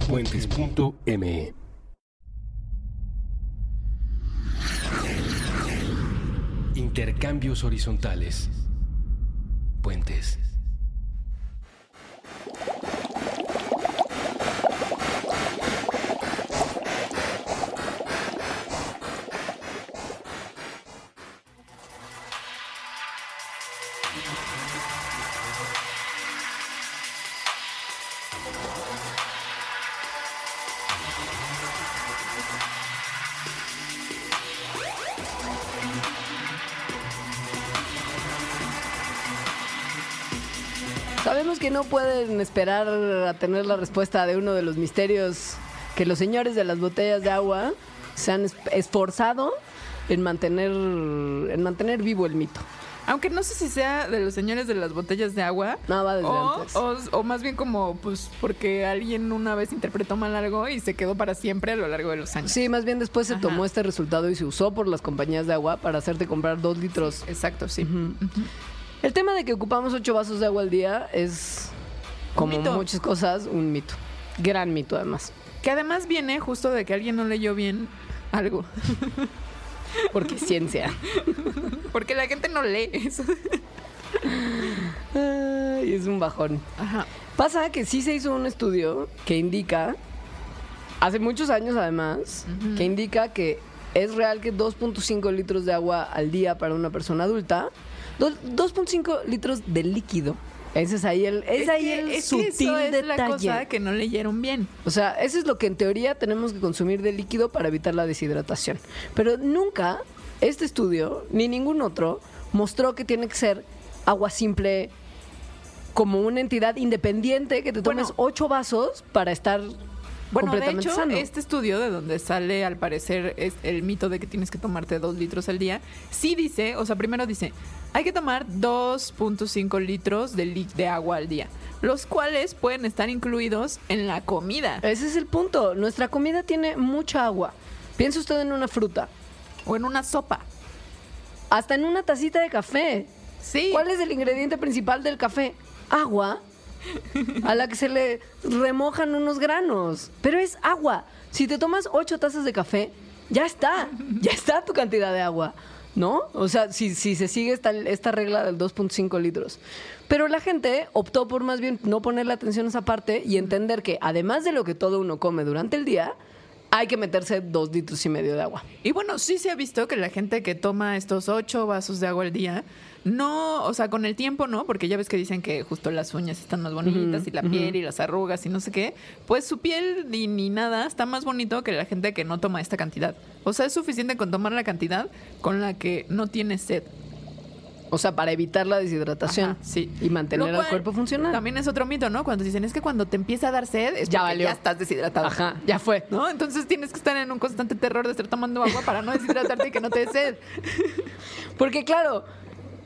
Puentes.me. Intercambios horizontales. Puentes. Que no pueden esperar a tener la respuesta de uno de los misterios que los señores de las botellas de agua se han es- esforzado en mantener, en mantener vivo el mito. Aunque no sé si sea de los señores de las botellas de agua. No, va desde o, antes. o- o más bien como, pues, porque alguien una vez interpretó mal algo y se quedó para siempre a lo largo de los años. Sí, más bien después se tomó este resultado y se usó por las compañías de agua para hacerte comprar dos litros. Exacto, sí. Ujú. El tema de que ocupamos ocho vasos de agua al día es, como mito. muchas cosas, un mito. Gran mito, además. Que además viene justo de que alguien no leyó bien algo. Porque ciencia. Porque la gente no lee eso. Ay, es un bajón. Ajá. Pasa que sí se hizo un estudio que indica, hace muchos años además, que indica que es real que 2.5 litros de agua al día para una persona adulta, 2.5 litros de líquido. Ese es ahí el, es ahí que- el es que sutil eso es detalle. la cosa que no leyeron bien. O sea, eso es lo que en teoría tenemos que consumir de líquido para evitar la deshidratación. Pero nunca este estudio, ni ningún otro, mostró que tiene que ser agua simple como una entidad independiente que te tomes Bueno. ocho vasos para estar Bueno, de hecho, sano. este estudio de donde sale al parecer es el mito de que tienes que tomarte dos litros al día, sí dice, o sea, primero dice, hay que tomar 2.5 litros de, de agua al día, los cuales pueden estar incluidos en la comida Ese es el punto. Nuestra comida tiene mucha agua. Piensa usted en una fruta, o en una sopa. hasta en una tacita de café. Sí. ¿Cuál es el ingrediente principal del café? Agua. A la que se le remojan unos granos. Pero es agua. Si te tomas ocho tazas de café, ya está. Ya está tu cantidad de agua. ¿No? O sea, si, si se sigue esta, esta regla del 2.5 litros. Pero la gente optó por más bien no ponerle atención a esa parte y entender que además de lo que todo uno come durante el día, hay que meterse dos litros y medio de agua. Y bueno, sí se ha visto que la gente que toma estos ocho vasos de agua al día, no, o sea, con el tiempo no, porque ya ves que dicen que justo las uñas están más bonitas y la piel y las arrugas y no sé qué, pues su piel ni, ni nada está más bonito que la gente que no toma esta cantidad. O sea, es suficiente con tomar la cantidad con la que no tienes sed. O sea, para evitar la deshidratación. Ajá, sí. Y mantener cual cuerpo funcional. También es otro mito, ¿no? Cuando dicen es que cuando te empieza a dar sed es Ya valió. ya estás deshidratado. Ajá, ya fue. ¿No? Entonces tienes que estar en un constante terror de estar tomando agua para no deshidratarte y que no te dé sed. Porque claro,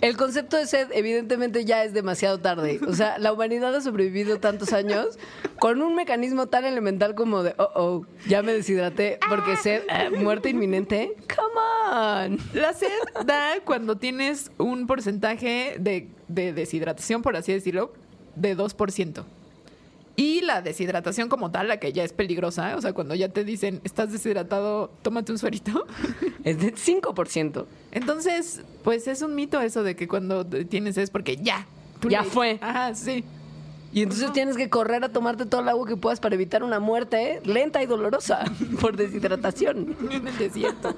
el concepto de sed evidentemente ya es demasiado tarde. O sea, la humanidad ha sobrevivido tantos años con un mecanismo tan elemental como de, oh, oh, ya me deshidraté porque sed, eh, muerte inminente. Come on. La sed da cuando tienes un porcentaje de, de deshidratación, por así decirlo, de 2%. Y la deshidratación como tal, la que ya es peligrosa, o sea, cuando ya te dicen, estás deshidratado, tómate un suerito. Es de 5%. Entonces, pues es un mito eso de que cuando tienes es porque ya. Ya fue. Ajá, sí. Y entonces tienes que correr a tomarte todo el agua que puedas para evitar una muerte lenta y dolorosa por deshidratación. En el desierto.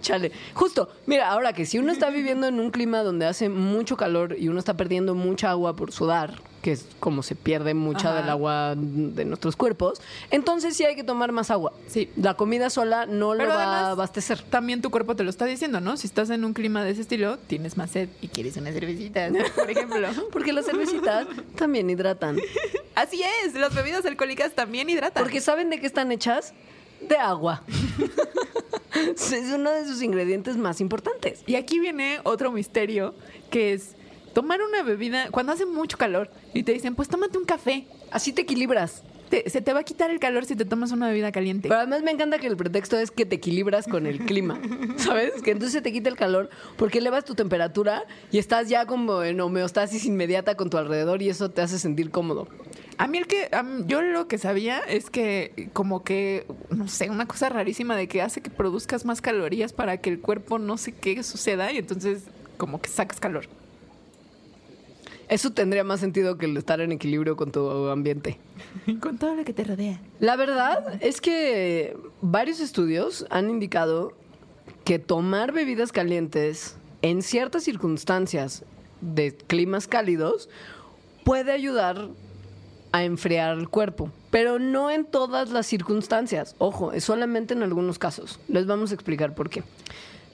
Chale. Justo, mira, ahora que si uno está viviendo en un clima donde hace mucho calor y uno está perdiendo mucha agua por sudar, que es como se pierde mucha Ajá. del agua de nuestros cuerpos, entonces sí hay que tomar más agua. Sí. La comida sola no Pero lo va además- a abastecer. También tu cuerpo te lo está diciendo, ¿no? Si estás en un clima de ese estilo, tienes más sed y quieres unas cervecitas, por ejemplo. Porque las cervecitas también hidratan. Así es, las bebidas alcohólicas también hidratan. Porque ¿saben de qué están hechas? De agua. es uno de sus ingredientes más importantes. Y aquí viene otro misterio, que es tomar una bebida cuando hace mucho calor y te dicen, pues tómate un café. Así te equilibras. Te- se te va a quitar el calor si te tomas una bebida caliente. Pero además me encanta que el pretexto es que te equilibras con el clima, ¿sabes? Que entonces se te quita el calor porque elevas tu temperatura y estás ya como en homeostasis inmediata con tu alrededor y eso te hace sentir cómodo. A mí el que yo lo que sabía es que como que no sé, una cosa rarísima de que hace que produzcas más calorías para que el cuerpo no sé qué suceda y entonces como que sacas calor. Eso tendría más sentido que el estar en equilibrio con tu ambiente. Con todo lo que te rodea. La verdad es que varios estudios han indicado que tomar bebidas calientes en ciertas circunstancias de climas cálidos puede ayudar a enfriar el cuerpo, pero no en todas las circunstancias. Ojo, es solamente en algunos casos. Les vamos a explicar por qué.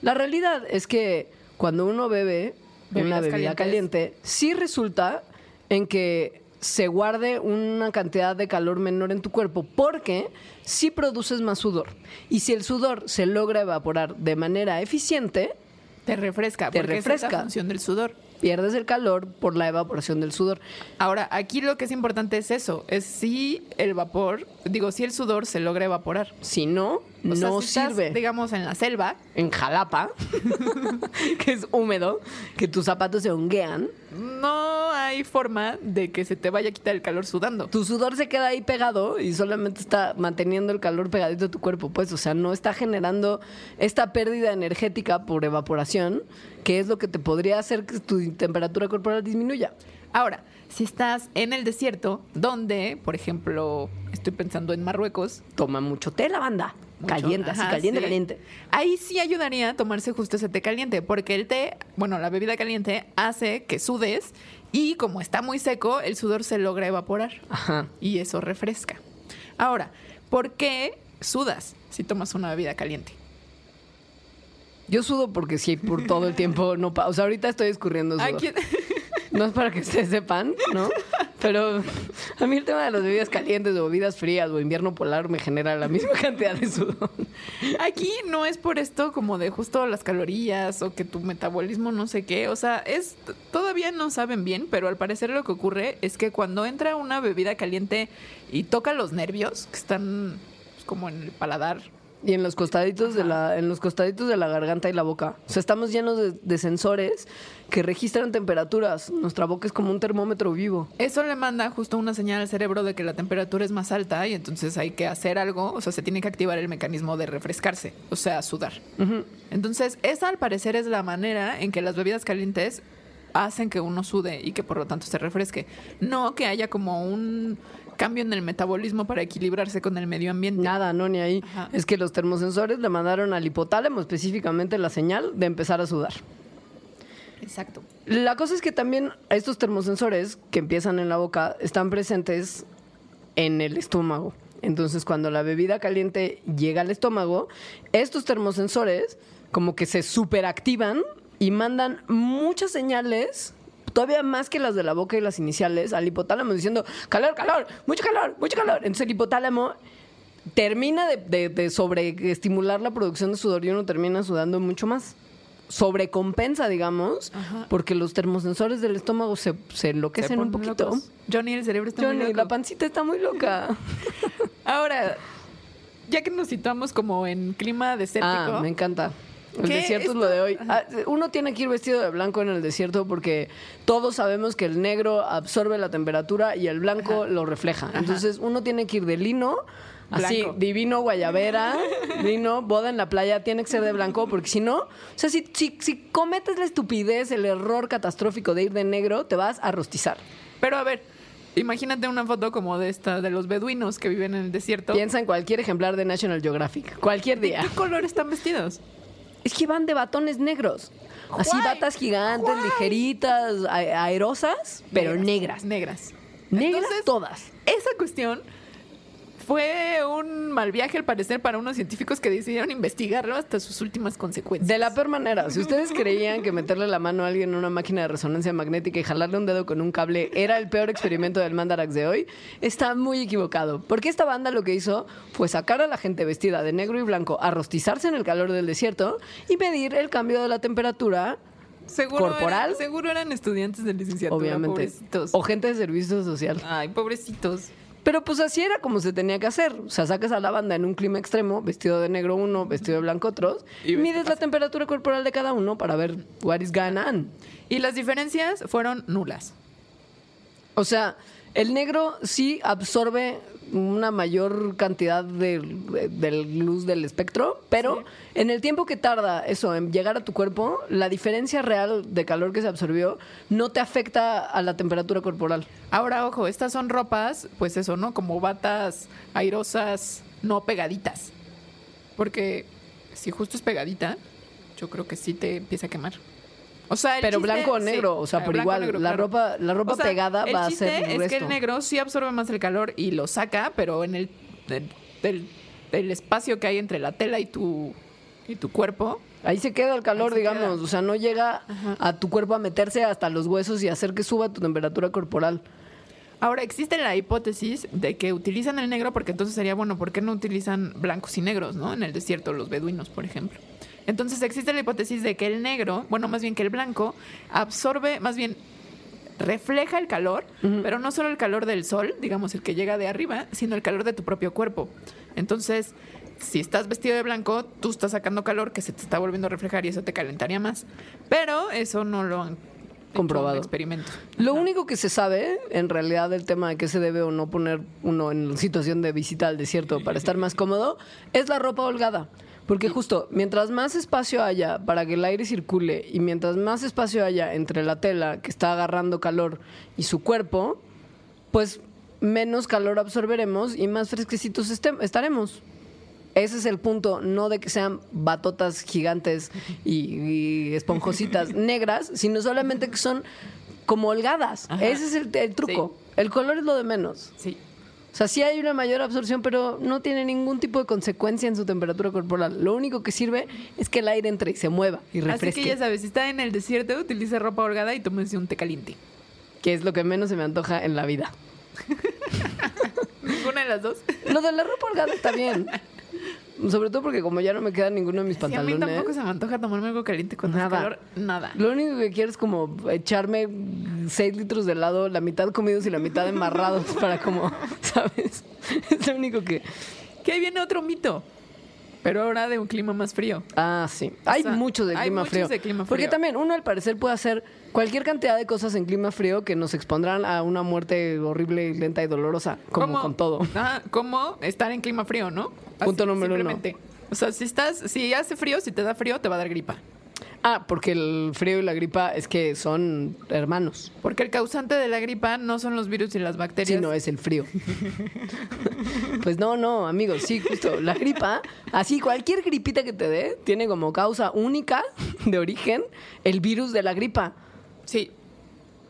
La realidad es que cuando uno bebe una bebida caliente, sí resulta en que se guarde una cantidad de calor menor en tu cuerpo porque sí produces más sudor. Y si el sudor se logra evaporar de manera eficiente, Te refresca, Te porque es refresca. la función del sudor. Pierdes el calor por la evaporación del sudor. Ahora, aquí lo que es importante es eso, es si el vapor, digo, si el sudor se logra evaporar. Si no, O sea, no si estás, sirve. digamos, en la selva, En Jalapa, que es húmedo, que tus zapatos se honguean, no hay forma de que se te vaya a quitar el calor sudando. tu sudor se queda ahí pegado y solamente está manteniendo el calor pegadito a tu cuerpo, pues, o sea, no está generando esta pérdida energética por evaporación, que es lo que te podría hacer que tu temperatura corporal disminuya. Ahora, si estás en el desierto, donde, por ejemplo, estoy pensando en Marruecos, Toma mucho té la banda, mucho- caliente, sí. caliente. Ahí sí ayudaría a tomarse justo ese té caliente, porque el té, bueno, la bebida caliente hace que sudes y como está muy seco, el sudor se logra evaporar. Ajá. y eso refresca. Ahora, ¿por qué sudas si tomas una bebida caliente? Yo sudo porque sí, por todo el tiempo no pa- O sea, ahorita estoy escurriendo sudor. No es para que ustedes sepan, ¿no? Pero a mí el tema de las bebidas calientes o bebidas frías o invierno polar me genera la misma cantidad de sudor. aquí no es por esto como de justo las calorías o que tu metabolismo no sé qué. O sea, es todavía no saben bien, pero al parecer lo que ocurre es que cuando entra una bebida caliente y toca los nervios que están pues, como en el paladar Y en los costaditos de la, en los costaditos de la garganta y la boca. O sea, estamos llenos de, de sensores que registran temperaturas. Nuestra boca es como un termómetro vivo. Eso le manda justo una señal al cerebro de que la temperatura es más alta y entonces hay que hacer algo, o sea, se tiene que activar el mecanismo de refrescarse, o sea, sudar. Entonces, esa al parecer es la manera en que las bebidas calientes hacen que uno sude y que por lo tanto se refresque. No que haya como un cambio en el metabolismo para equilibrarse con el medio ambiente. Nada, no, ni ahí. Ajá. Es que los termosensores le mandaron al hipotálamo específicamente la señal de empezar a sudar. Exacto. La cosa es que también estos termosensores que empiezan en la boca están presentes en el estómago. Entonces, cuando la bebida caliente llega al estómago, estos termosensores como que se superactivan y mandan muchas señales, todavía más que las de la boca y las iniciales, al hipotálamo diciendo, calor, calor, mucho calor, mucho calor. Entonces el hipotálamo termina de, de, de sobreestimular la producción de sudor y uno termina sudando mucho más. Sobrecompensa, digamos, porque los termosensores del estómago se, se Se enloquecen un poquito. locos. Johnny, el cerebro está muy Johnny, loco. la pancita está muy loca. Ahora, ya que nos situamos como en clima desértico, Ah, me encanta. El ¿Qué? desierto es lo de hoy. Ah, uno tiene que ir vestido de blanco en el desierto porque todos sabemos que el negro absorbe la temperatura y el blanco lo refleja. Entonces uno tiene que ir de lino, así, divino, guayabera, lino, boda en la playa, tiene que ser de blanco porque si no, o sea, si, si, si cometes la estupidez, el error catastrófico de ir de negro, te vas a rostizar. pero a ver, imagínate una foto como de esta de los beduinos que viven en el desierto. Piensa en cualquier ejemplar de National Geographic, cualquier ¿De día. qué color están vestidos? Es que van de batones negros. Así batas gigantes, ligeritas, aerosas, pero negras. Negras. Negras Entonces, todas. Esa cuestión fue un mal viaje al parecer para unos científicos que decidieron investigarlo hasta sus últimas consecuencias. De la peor manera. Si ustedes creían que meterle la mano a alguien en una máquina de resonancia magnética y jalarle un dedo con un cable era el peor experimento del Mandarax de hoy, está muy equivocado. Porque esta banda lo que hizo fue sacar a la gente vestida de negro y blanco a rostizarse en el calor del desierto y medir el cambio de la temperatura, seguro corporal. Eran, seguro eran estudiantes de licenciatura, obviamente. pobrecitos. O gente de servicio social. Ay, pobrecitos. Pero pues así era como se tenía que hacer. O sea, sacas a la banda en un clima extremo, vestido de negro uno, vestido de blanco otros, Y mides la temperatura corporal de cada uno para ver what is going on. Y las diferencias fueron nulas. O sea, el negro sí absorbe una mayor cantidad de, de luz del espectro, pero en el tiempo que tarda eso en llegar a tu cuerpo, la diferencia real de calor que se absorbió no te afecta a la temperatura corporal. Ahora, ojo, estas son ropas, pues eso, ¿no? Como batas airosas, no pegaditas. Porque si justo es pegadita, yo creo que sí te empieza a quemar. O sea, el Pero chiste- blanco o sí, negro, o sea, ah, por igual, negro, la claro. ropa, la ropa O sea, pegada el va a ser es grueso. que el negro sí absorbe más el calor y lo saca, pero en el espacio que hay entre la tela y tu y tu cuerpo, Ahí se queda el calor, digamos, queda. o sea, no llega a tu cuerpo a meterse hasta los huesos y hacer que suba tu temperatura corporal. Ahora, existe la hipótesis de que utilizan el negro porque entonces sería, bueno, ¿por qué no utilizan blancos y negros, no? En el desierto, los beduinos, por ejemplo. Entonces existe la hipótesis de que el negro, bueno, más bien que el blanco, absorbe, más bien refleja el calor, pero no solo el calor del sol, digamos, el que llega de arriba, sino el calor de tu propio cuerpo. Entonces, si estás vestido de blanco, tú estás sacando calor que se te está volviendo a reflejar y eso te calentaría más. Pero eso no lo han Comprobado. en experimento. Lo único que se sabe, en realidad, del tema de qué se debe o no poner uno en situación de visita al desierto para estar más cómodo, es la ropa holgada. Porque justo, mientras más espacio haya para que el aire circule y mientras más espacio haya entre la tela que está agarrando calor y su cuerpo, pues menos calor absorberemos y más fresquecitos estaremos. Ese es el punto, no de que sean batotas gigantes y, y esponjositas negras, sino solamente que son como holgadas. Ajá. Ese es el, el truco. El color es lo de menos. Sí. O sea, sí hay una mayor absorción, pero no tiene ningún tipo de consecuencia en su temperatura corporal. Lo único que sirve es que el aire entre y se mueva y Así refresque. que ya sabes, si está en el desierto, utiliza ropa holgada y tómese un té caliente. que es lo que menos se me antoja en la vida. Ninguna de las dos. Lo de la ropa holgada está bien. Sobre todo porque como ya no me queda ninguno de mis Sí, a mí pantalones. tampoco se me antoja tomarme algo caliente con Nada. nada. calor. Nada. Lo único que quiero es como echarme 6 litros de helado, la mitad comidos y la mitad embarrados para como, ¿sabes? Es lo único que... Que ahí viene otro mito. Pero ahora de un clima más frío. Ah, sí. Hay sea, muchos de hay clima muchos frío. de clima Porque frío. también uno al parecer puede hacer cualquier cantidad de cosas en clima frío que nos expondrán a una muerte horrible, lenta y dolorosa, como ¿Cómo? con todo. Ajá, como estar en clima frío, ¿no? Punto número uno. simplemente. O sea, si estás, si hace frío, si te da frío, te va a dar gripa. Ah, porque el frío y la gripa es que son hermanos. Porque el causante de la gripa no son los virus y las bacterias. Sí, no es el frío. pues no, no, amigos, sí, justo. La gripa, así cualquier gripita que te dé, tiene como causa única de origen el virus de la gripa. Sí.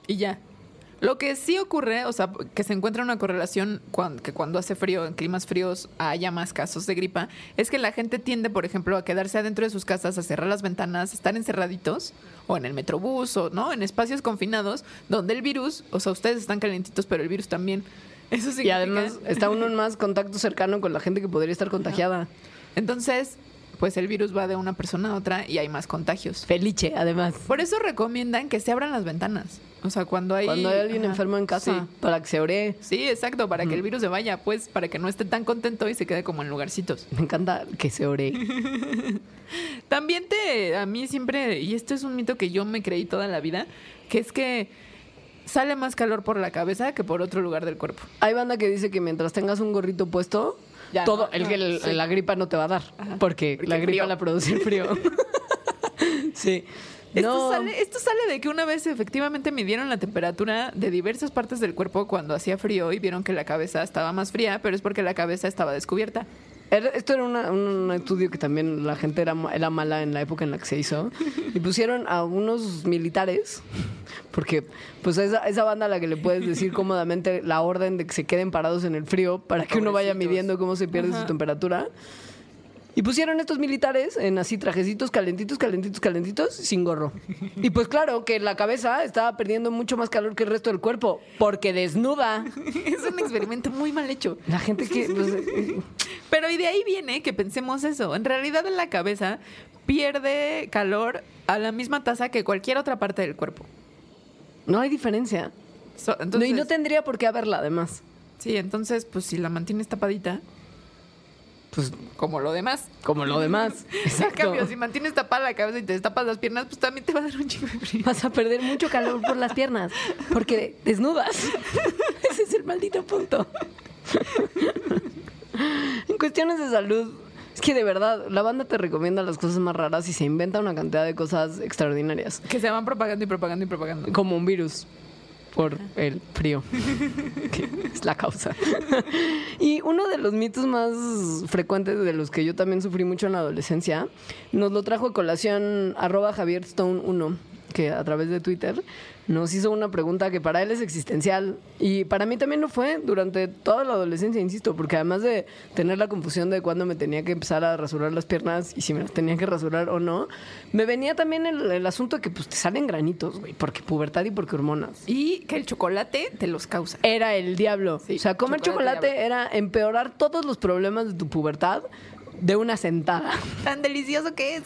Y ya. Lo que sí ocurre, o sea, que se encuentra una correlación que cuando hace frío, en climas fríos, haya más casos de gripa, es que la gente tiende, por ejemplo, a quedarse adentro de sus casas, a cerrar las ventanas, a estar encerraditos, o en el metrobús, o no, en espacios confinados, donde el virus, o sea, ustedes están calientitos, pero el virus también. Eso Y significa. además está uno en más contacto cercano con la gente que podría estar contagiada. Entonces, pues el virus va de una persona a otra y hay más contagios. Felice, además. Por eso recomiendan que se abran las ventanas. O sea, cuando hay. Cuando hay alguien Ajá, enfermo en casa, Sí. para que se ore. Sí, exacto, para que el virus se vaya, pues, para que no esté tan contento y se quede como en lugarcitos. Me encanta que se ore. También te, a mí siempre, y esto es un mito que yo me creí toda la vida, que es que sale más calor por la cabeza que por otro lugar del cuerpo. Hay banda que dice que mientras tengas un gorrito puesto, Ya, todo, no, el no, que sí. la gripa no te va a dar. Porque, Porque la gripa frío. la produce el frío. sí. Esto, No. sale, esto sale de que una vez efectivamente midieron la temperatura de diversas partes del cuerpo cuando hacía frío y vieron que la cabeza estaba más fría, pero es porque la cabeza estaba descubierta. Esto era una- un estudio que también la gente era, era mala en la época en la que se hizo. Y pusieron a unos militares, porque pues a esa, esa banda a la que le puedes decir cómodamente la orden de que se queden parados en el frío para que uno vaya midiendo cómo se pierde su temperatura. Y pusieron estos militares en así trajecitos calentitos, calentitos, calentitos, sin gorro. Y pues claro que la cabeza estaba perdiendo mucho más calor que el resto del cuerpo, porque desnuda. es un experimento muy mal hecho. La gente que... pues, eh, Pero y de ahí viene que pensemos eso. En realidad en la cabeza pierde calor a la misma tasa que cualquier otra parte del cuerpo. no hay diferencia. So- No, y no tendría por qué haberla, además. Sí, entonces, pues si la mantienes tapadita, Pues como lo demás. como lo demás. Exacto. cambio, si mantienes tapada la cabeza y te destapas las piernas, pues también te va a dar un chingo de frío. Vas a perder mucho calor por las piernas, porque desnudas. Ese es el maldito punto. en cuestiones de salud, es que de verdad, la banda te recomienda las cosas más raras y se inventa una cantidad de cosas extraordinarias. Que se van propagando y propagando y propagando. Como un virus por el frío, que es la causa. y uno de los mitos más frecuentes de los que yo también sufrí mucho en la adolescencia, nos lo trajo a colación arroba Javier Stone 1, que a través de Twitter nos hizo una pregunta que para él es existencial y para mí también lo fue durante toda la adolescencia, insisto, porque además de tener la confusión de cuándo me tenía que empezar a rasurar las piernas y si me las tenía que rasurar o no, me venía también el, el asunto de que pues te salen granitos, güey, porque pubertad y porque hormonas. Y que el chocolate te los causa. Era el diablo. Sí, o sea, comer chocolate chocolate, era empeorar todos los problemas de tu pubertad de una sentada. Tan delicioso que es.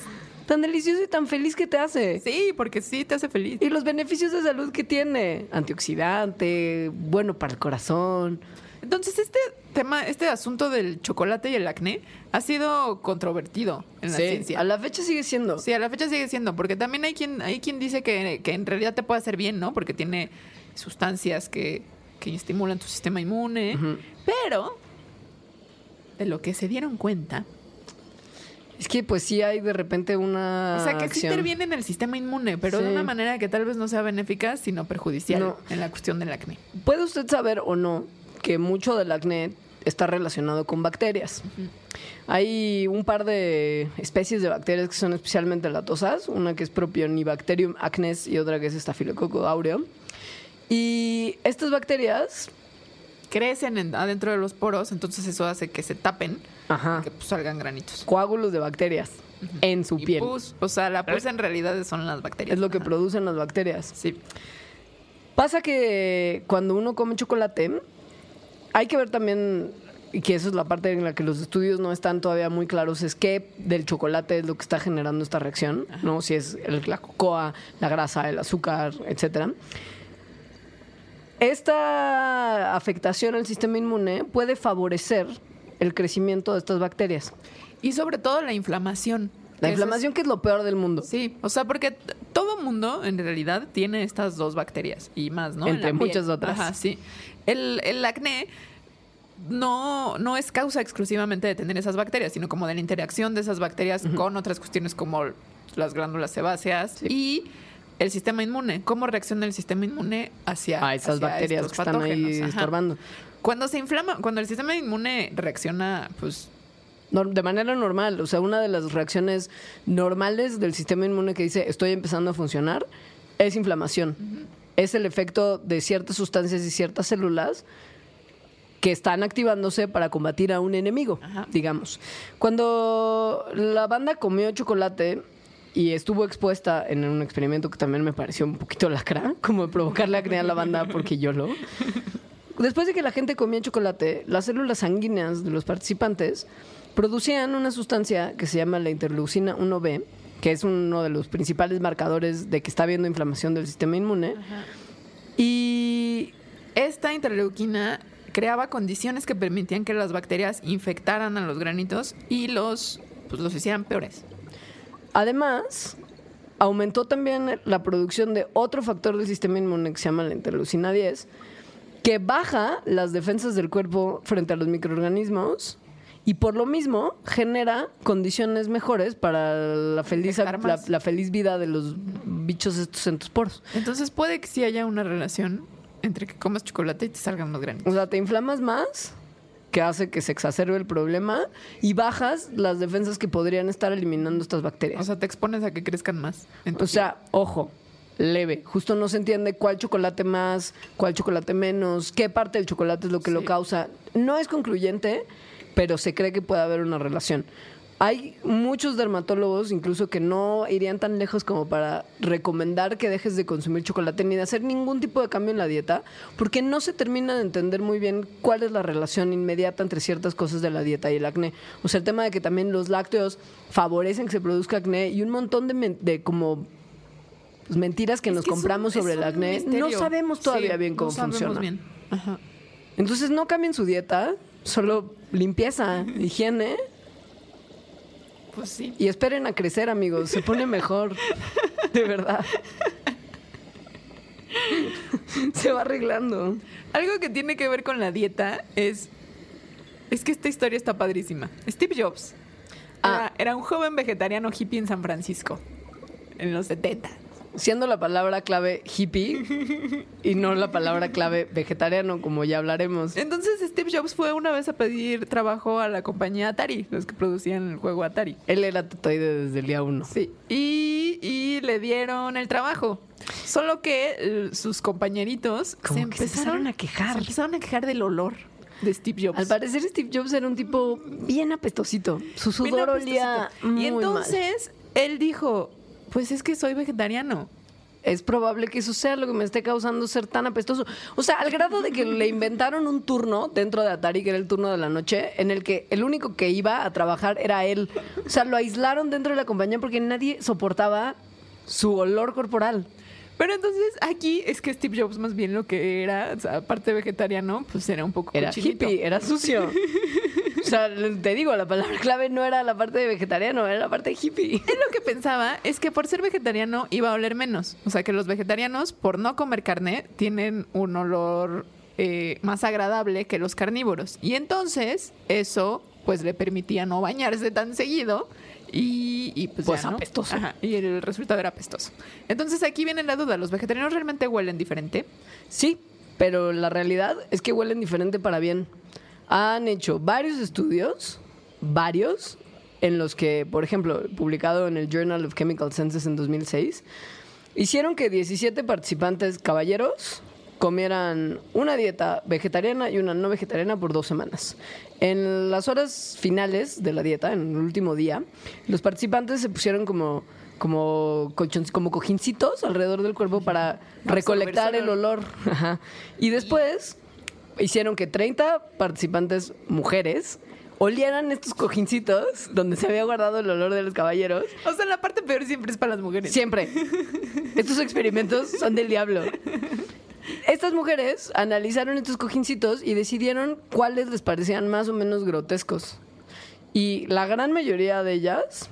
Tan delicioso y tan feliz que te hace. Sí, porque sí te hace feliz. Y los beneficios de salud que tiene. Antioxidante, bueno para el corazón. Entonces, este tema, este asunto del chocolate y el acné ha sido controvertido en la Sí, ciencia. A la fecha sigue siendo. Sí, a la fecha sigue siendo, porque también hay quien, hay quien dice que, que en realidad te puede hacer bien, ¿no? Porque tiene sustancias que, que estimulan tu sistema inmune. Pero, de lo que se dieron cuenta, Es que pues sí hay de repente una o sea, que sí acción. interviene en el sistema inmune, pero de Sí. una manera que tal vez no sea benéfica, sino perjudicial No. en la cuestión del acné. ¿Puede usted saber o no que mucho del acné está relacionado con bacterias? Hay un par de especies de bacterias que son especialmente latosas, una que es Propionibacterium acnes y otra que es Staphylococcus aureum. Y estas bacterias, Crecen en- adentro de los poros, entonces eso hace que se tapen, ajá, que pues, salgan granitos. coágulos de bacterias en su Y piel. pus, o sea, la pus en realidad son las bacterias. Es lo que Ajá. producen las bacterias. Sí. Pasa que cuando uno come chocolate, hay que ver también, y que eso es la parte en la que los estudios no están todavía muy claros, es qué del chocolate es lo que está generando esta reacción, ¿no? Si es el- la cocoa, la grasa, el azúcar, etcétera. Esta afectación al sistema inmune puede favorecer el crecimiento de estas bacterias. Y sobre todo la inflamación. La es- inflamación que es lo peor del mundo. Sí, o sea, porque todo mundo en realidad tiene estas dos bacterias y más, ¿no? En Entre piel. muchas otras. Ajá, sí. El, el acné no, no es causa exclusivamente de tener esas bacterias, sino como de la interacción de esas bacterias con otras cuestiones como las glándulas sebáceas y el sistema inmune. ¿Cómo reacciona el sistema inmune hacia, A esas hacia bacterias estos que están ahí? Ajá. estorbando. Cuando se inflama, cuando el sistema inmune reacciona, pues de manera normal. O sea, una de las reacciones normales del sistema inmune que dice estoy empezando a funcionar es inflamación. Es el efecto de ciertas sustancias y ciertas células que están activándose para combatir a un enemigo, Ajá. digamos. Cuando la banda comió chocolate y estuvo expuesta en un experimento que también me pareció un poquito lacra, como de provocarle acné a la banda porque yo lo. Después de que la gente comía chocolate, las células sanguíneas de los participantes producían una sustancia que se llama la interleucina 1B, que es uno de los principales marcadores de que está habiendo inflamación del sistema inmune. Y esta interleuquina creaba condiciones que permitían que las bacterias infectaran a los granitos y los, pues, los hicieran peores. Además aumentó también la producción de otro factor del sistema inmune que se llama la interleucina 10, que baja las defensas del cuerpo frente a los microorganismos y por lo mismo genera condiciones mejores para la feliz, la, feliz vida de los bichos estos en tus poros. Entonces puede que sí haya una relación entre que comas chocolate y te salgan más granitos. O sea, te inflamas más, que hace que se exacerbe el problema, y bajas las defensas que podrían estar eliminando estas bacterias. O sea, te expones a que crezcan más. O sea, ojo, leve. Justo no se entiende cuál chocolate más, cuál chocolate menos, qué parte del chocolate es lo que lo causa. No es concluyente, pero se cree que puede haber una relación. Hay muchos dermatólogos incluso que no irían tan lejos como para recomendar que dejes de consumir chocolate ni de hacer ningún tipo de cambio en la dieta, porque no se termina de entender muy bien cuál es la relación inmediata entre ciertas cosas de la dieta y el acné. O sea, el tema de que también los lácteos favorecen que se produzca acné y un montón de, como pues, mentiras que Es nos que es un- compramos sobre el acné. misterio. No sabemos todavía Sí, bien cómo no sabemos funciona. bien. Ajá. Entonces no cambien su dieta, solo limpieza, higiene Pues sí. y esperen a crecer, amigos. Se pone mejor. De verdad. Se va arreglando. Algo que tiene que ver con la dieta es. Es que esta historia está padrísima. Steve Jobs Ah. era, era un joven vegetariano hippie en San Francisco. En los 70. Siendo la palabra clave hippie y no la palabra clave vegetariano, como ya hablaremos. Entonces Steve Jobs fue una vez a pedir trabajo a la compañía Atari, los que producían el juego Atari. Él era tetoide desde el día uno. Sí. Y, y le dieron el trabajo. Solo que eh, sus compañeritos Como que se empezaron a quejar. Se empezaron a quejar del olor de Steve Jobs. Al parecer Steve Jobs era un tipo bien apestosito. Su sudor olía apestosito. muy Y mal. entonces él dijo, pues es que soy vegetariano. es probable que eso sea lo que me esté causando ser tan apestoso. O sea, al grado de que le inventaron un turno dentro de Atari, que era el turno de la noche, en el que el único que iba a trabajar era él. O sea, lo aislaron dentro de la compañía porque nadie soportaba su olor corporal. Pero entonces aquí es que Steve Jobs más bien lo que era, o sea, aparte vegetariano, pues era un poco Era hippie, era sucio. O sea, te digo, la palabra clave no era la parte de vegetariano, era la parte de hippie. Él lo que pensaba es que por ser vegetariano iba a oler menos. O sea, que los vegetarianos, por no comer carne, tienen un olor eh, más agradable que los carnívoros. Y entonces, eso, pues le permitía no bañarse tan seguido. Y, y, pues, Pues ya, ¿no? apestoso. Ajá, y el resultado era apestoso. Entonces aquí viene la duda: ¿los vegetarianos realmente huelen diferente? Sí, pero la realidad es que huelen diferente para bien. Han hecho varios estudios, varios, en los que, por ejemplo, publicado en el Journal of Chemical Senses en 2006, hicieron que 17 participantes caballeros comieran una dieta vegetariana y una no vegetariana por dos semanas. En las horas finales de la dieta, en el último día, los participantes se pusieron como, como, como cojincitos alrededor del cuerpo para recolectar el olor. Ajá. Y después hicieron que 30 participantes mujeres olieran estos cojincitos donde se había guardado el olor de los caballeros. O sea, la parte peor siempre es para las mujeres. Siempre. Estos experimentos son del diablo. Estas mujeres analizaron estos cojincitos y decidieron cuáles les parecían más o menos grotescos. Y la gran mayoría de ellas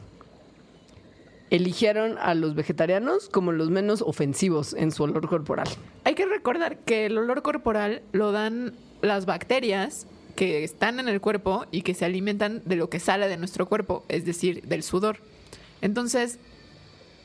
eligieron a los vegetarianos como los menos ofensivos en su olor corporal. Hay que recordar que el olor corporal lo dan las bacterias que están en el cuerpo y que se alimentan de lo que sale de nuestro cuerpo, es decir, del sudor. Entonces,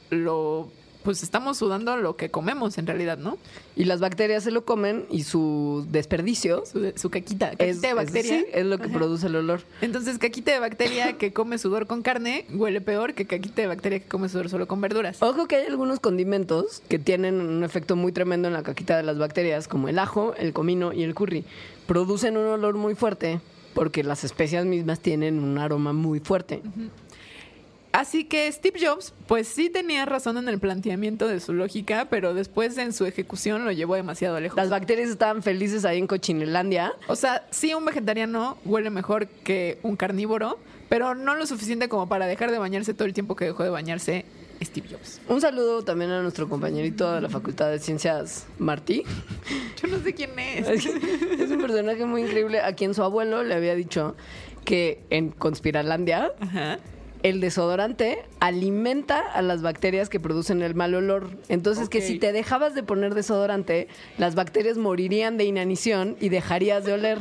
lo pues estamos sudando lo que comemos en realidad, ¿no? Y las bacterias se lo comen y su desperdicio Su, su caquita, caquita es, de es- bacteria. sí, es lo que produce el olor. Entonces, caquita de bacteria que come sudor con carne huele peor que caquita de bacteria que come sudor solo con verduras. Ojo que hay algunos condimentos que tienen un efecto muy tremendo en la caquita de las bacterias, como el ajo, el comino y el curry. Producen un olor muy fuerte porque las especias mismas tienen un aroma muy fuerte. Así que Steve Jobs, pues sí tenía razón en el planteamiento de su lógica, pero después en su ejecución lo llevó demasiado lejos. Las bacterias estaban felices ahí en Cochinelandia. O sea, sí un vegetariano huele mejor que un carnívoro, pero no lo suficiente como para dejar de bañarse todo el tiempo que dejó de bañarse Steve Jobs. Un saludo también a nuestro compañerito de la Facultad de Ciencias, Martí. Yo no sé quién es. Es, es un personaje muy increíble a quien su abuelo le había dicho que en Conspiralandia Ajá. El desodorante alimenta a las bacterias que producen el mal olor. Entonces que si te dejabas de poner desodorante, las bacterias morirían de inanición y dejarías de oler.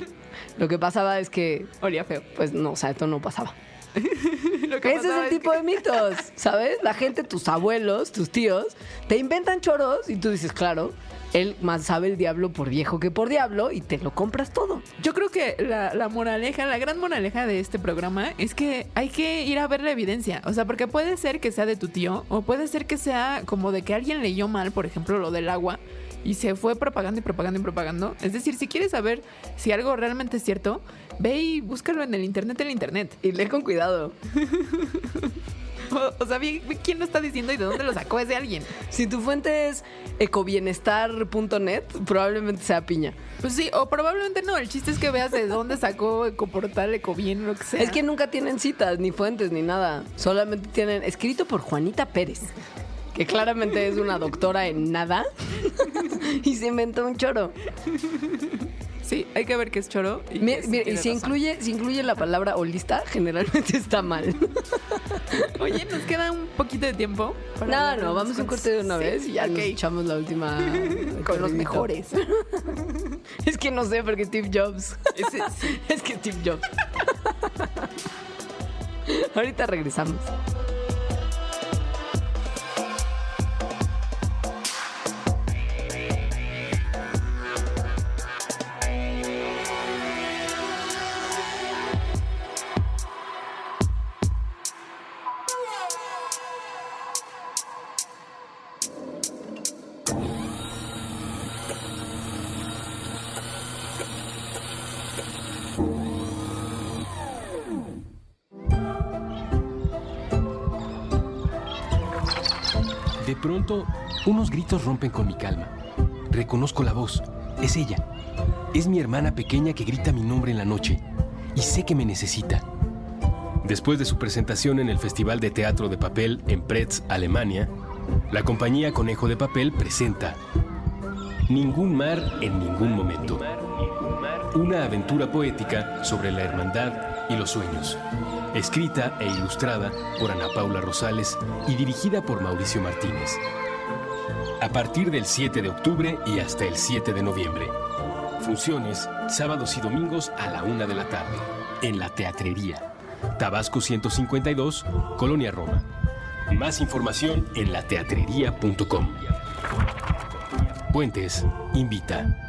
Lo que pasaba es que, Olía feo. pues no, o sea, esto no pasaba. Lo que Ese es el tipo que- de mitos, ¿sabes? La gente, tus abuelos, tus tíos, te inventan choros y tú dices, claro, él más sabe el diablo por viejo que por diablo y te lo compras todo. Yo creo que la, la moraleja, la gran moraleja de este programa es que hay que ir a ver la evidencia. O sea, porque puede ser que sea de tu tío o puede ser que sea como de que alguien leyó mal, por ejemplo, lo del agua y se fue propagando y propagando y propagando. Es decir, si quieres saber si algo realmente es cierto, ve y búscalo en el internet, en el internet. Y lee con cuidado. O, sea, quién lo está diciendo y de dónde lo sacó ese alguien. Si tu fuente es ecobienestar.net, probablemente sea piña. Pues sí, o probablemente no. El chiste es que veas de dónde sacó Ecoportal, Ecobien, lo que sea. Es que nunca tienen citas, ni fuentes, ni nada. Solamente tienen escrito por Juanita Pérez, que claramente es una doctora en nada y se inventó un choro. Sí, hay que ver qué es choro. Y, mira, si razón. incluye, si incluye la palabra holista, generalmente está mal. Oye, nos queda un poquito de tiempo. para No, no, vamos a un corte de una Sí, vez y ya nos ok. echamos la última. Con los mejores. Es que no sé, porque Steve Jobs. Sí. Es que Steve Jobs. Ahorita regresamos. Unos gritos rompen con mi calma. Reconozco la voz. Es ella. Es mi hermana pequeña que grita mi nombre en la noche. Y sé que me necesita. Después de su presentación en el Festival de Teatro de Papel en Pretz, Alemania, la compañía Conejo de Papel presenta Ningún mar en ningún momento. Una aventura poética sobre la hermandad y los sueños. Escrita e ilustrada por Ana Paula Rosales y dirigida por Mauricio Martínez. A partir del 7 de octubre y hasta el 7 de noviembre. Funciones sábados y domingos a la una de la tarde. En la Teatrería. Tabasco 152, Colonia Roma. Más información en lateatrería.com. Puentes invita.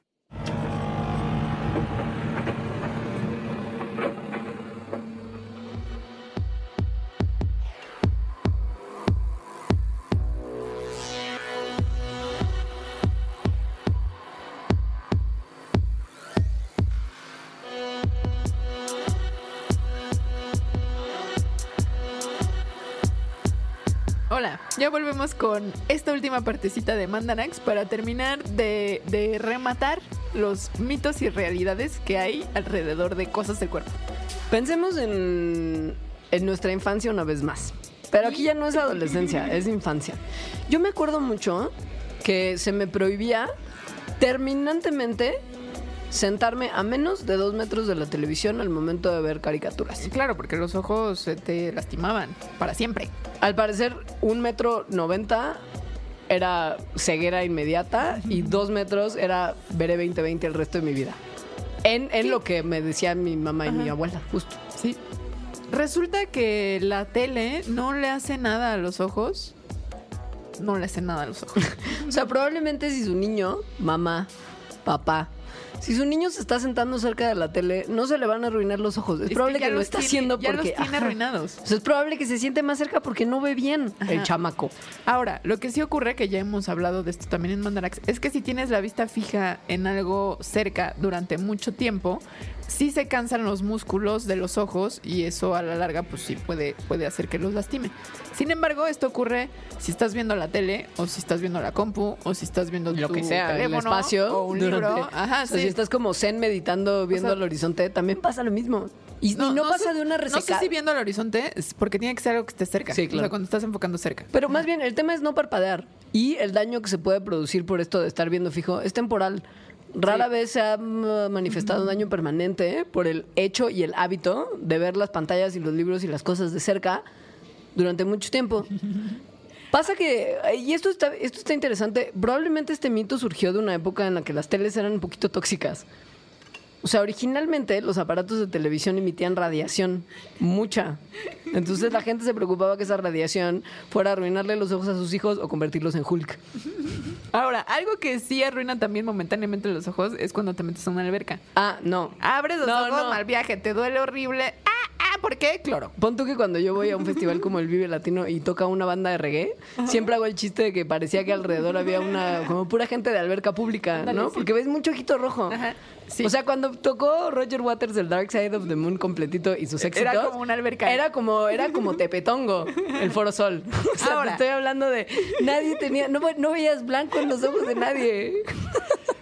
Ya volvemos con esta última partecita de Mandanax para terminar de, rematar los mitos y realidades que hay alrededor de cosas del cuerpo. Pensemos en, en nuestra infancia una vez más. Pero aquí ya no es adolescencia, es infancia. Yo me acuerdo mucho que se me prohibía terminantemente sentarme a menos de dos metros de la televisión al momento de ver caricaturas. Claro, porque los ojos se te lastimaban para siempre. Al parecer, un metro noventa era ceguera inmediata y dos metros era veré 2020 el resto de mi vida. En, en lo que me decía mi mamá y mi abuela, justo. Sí. Resulta que la tele no le hace nada a los ojos. No le hace nada a los ojos. O sea, probablemente si su niño, mamá, papá, si su niño se está sentando cerca de la tele, no se le van a arruinar los ojos. Es, Es probable que, lo está tiene- haciendo ya porque. los tiene arruinados. O sea, es probable que se siente más cerca porque no ve bien el chamaco. Ahora, lo que sí ocurre, que ya hemos hablado de esto también en Mandarax, es que si tienes la vista fija en algo cerca durante mucho tiempo, sí se cansan los músculos de los ojos y eso a la larga pues sí puede, puede hacer que los lastime. Sin embargo, esto ocurre si estás viendo la tele o si estás viendo la compu o si estás viendo Lo tu que sea, el teléfono espacio. o un durante- libro. Ajá, o sea, sí. si estás como zen meditando viendo sea, al horizonte, también pasa lo mismo. Y y no, pasa sé- de una No resecada. sé si viendo al horizonte, es porque tiene que ser algo que esté cerca. Sí, O claro. sea, cuando estás enfocando cerca. Pero más bien, el tema es no parpadear. Y el daño que se puede producir por esto de estar viendo fijo es temporal. Rara Sí. vez se ha mm, manifestado un daño permanente ¿eh? por el hecho y el hábito de ver las pantallas y los libros y las cosas de cerca durante mucho tiempo. Pasa que, y esto está, esto está interesante, probablemente este mito surgió de una época en la que las teles eran un poquito tóxicas. O sea, originalmente los aparatos de televisión emitían radiación, mucha. Entonces la gente se preocupaba que esa radiación fuera a arruinarle los ojos a sus hijos o convertirlos en Hulk. Ahora, algo que sí arruina también momentáneamente los ojos es cuando te metes a una alberca. Ah, no. Abres los No, ojos, no. mal viaje, te duele horrible. Ah, ah, ¿por qué? Cloro. Pon tú que cuando yo voy a un festival como el Vive Latino y toca una banda de reggae, siempre hago el chiste de que parecía que alrededor había una, como pura gente de alberca pública, ¿no? sí. Porque ves mucho ojito rojo. Ajá, sí. O sea, cuando tocó Roger Waters el Dark Side of the Moon completito y sus éxitos. Era como una alberca. Era como, era como Tepetongo, el Foro Sol. O sea, Ahora. te estoy hablando de nadie tenía, no, no veías blanco en los ojos de nadie.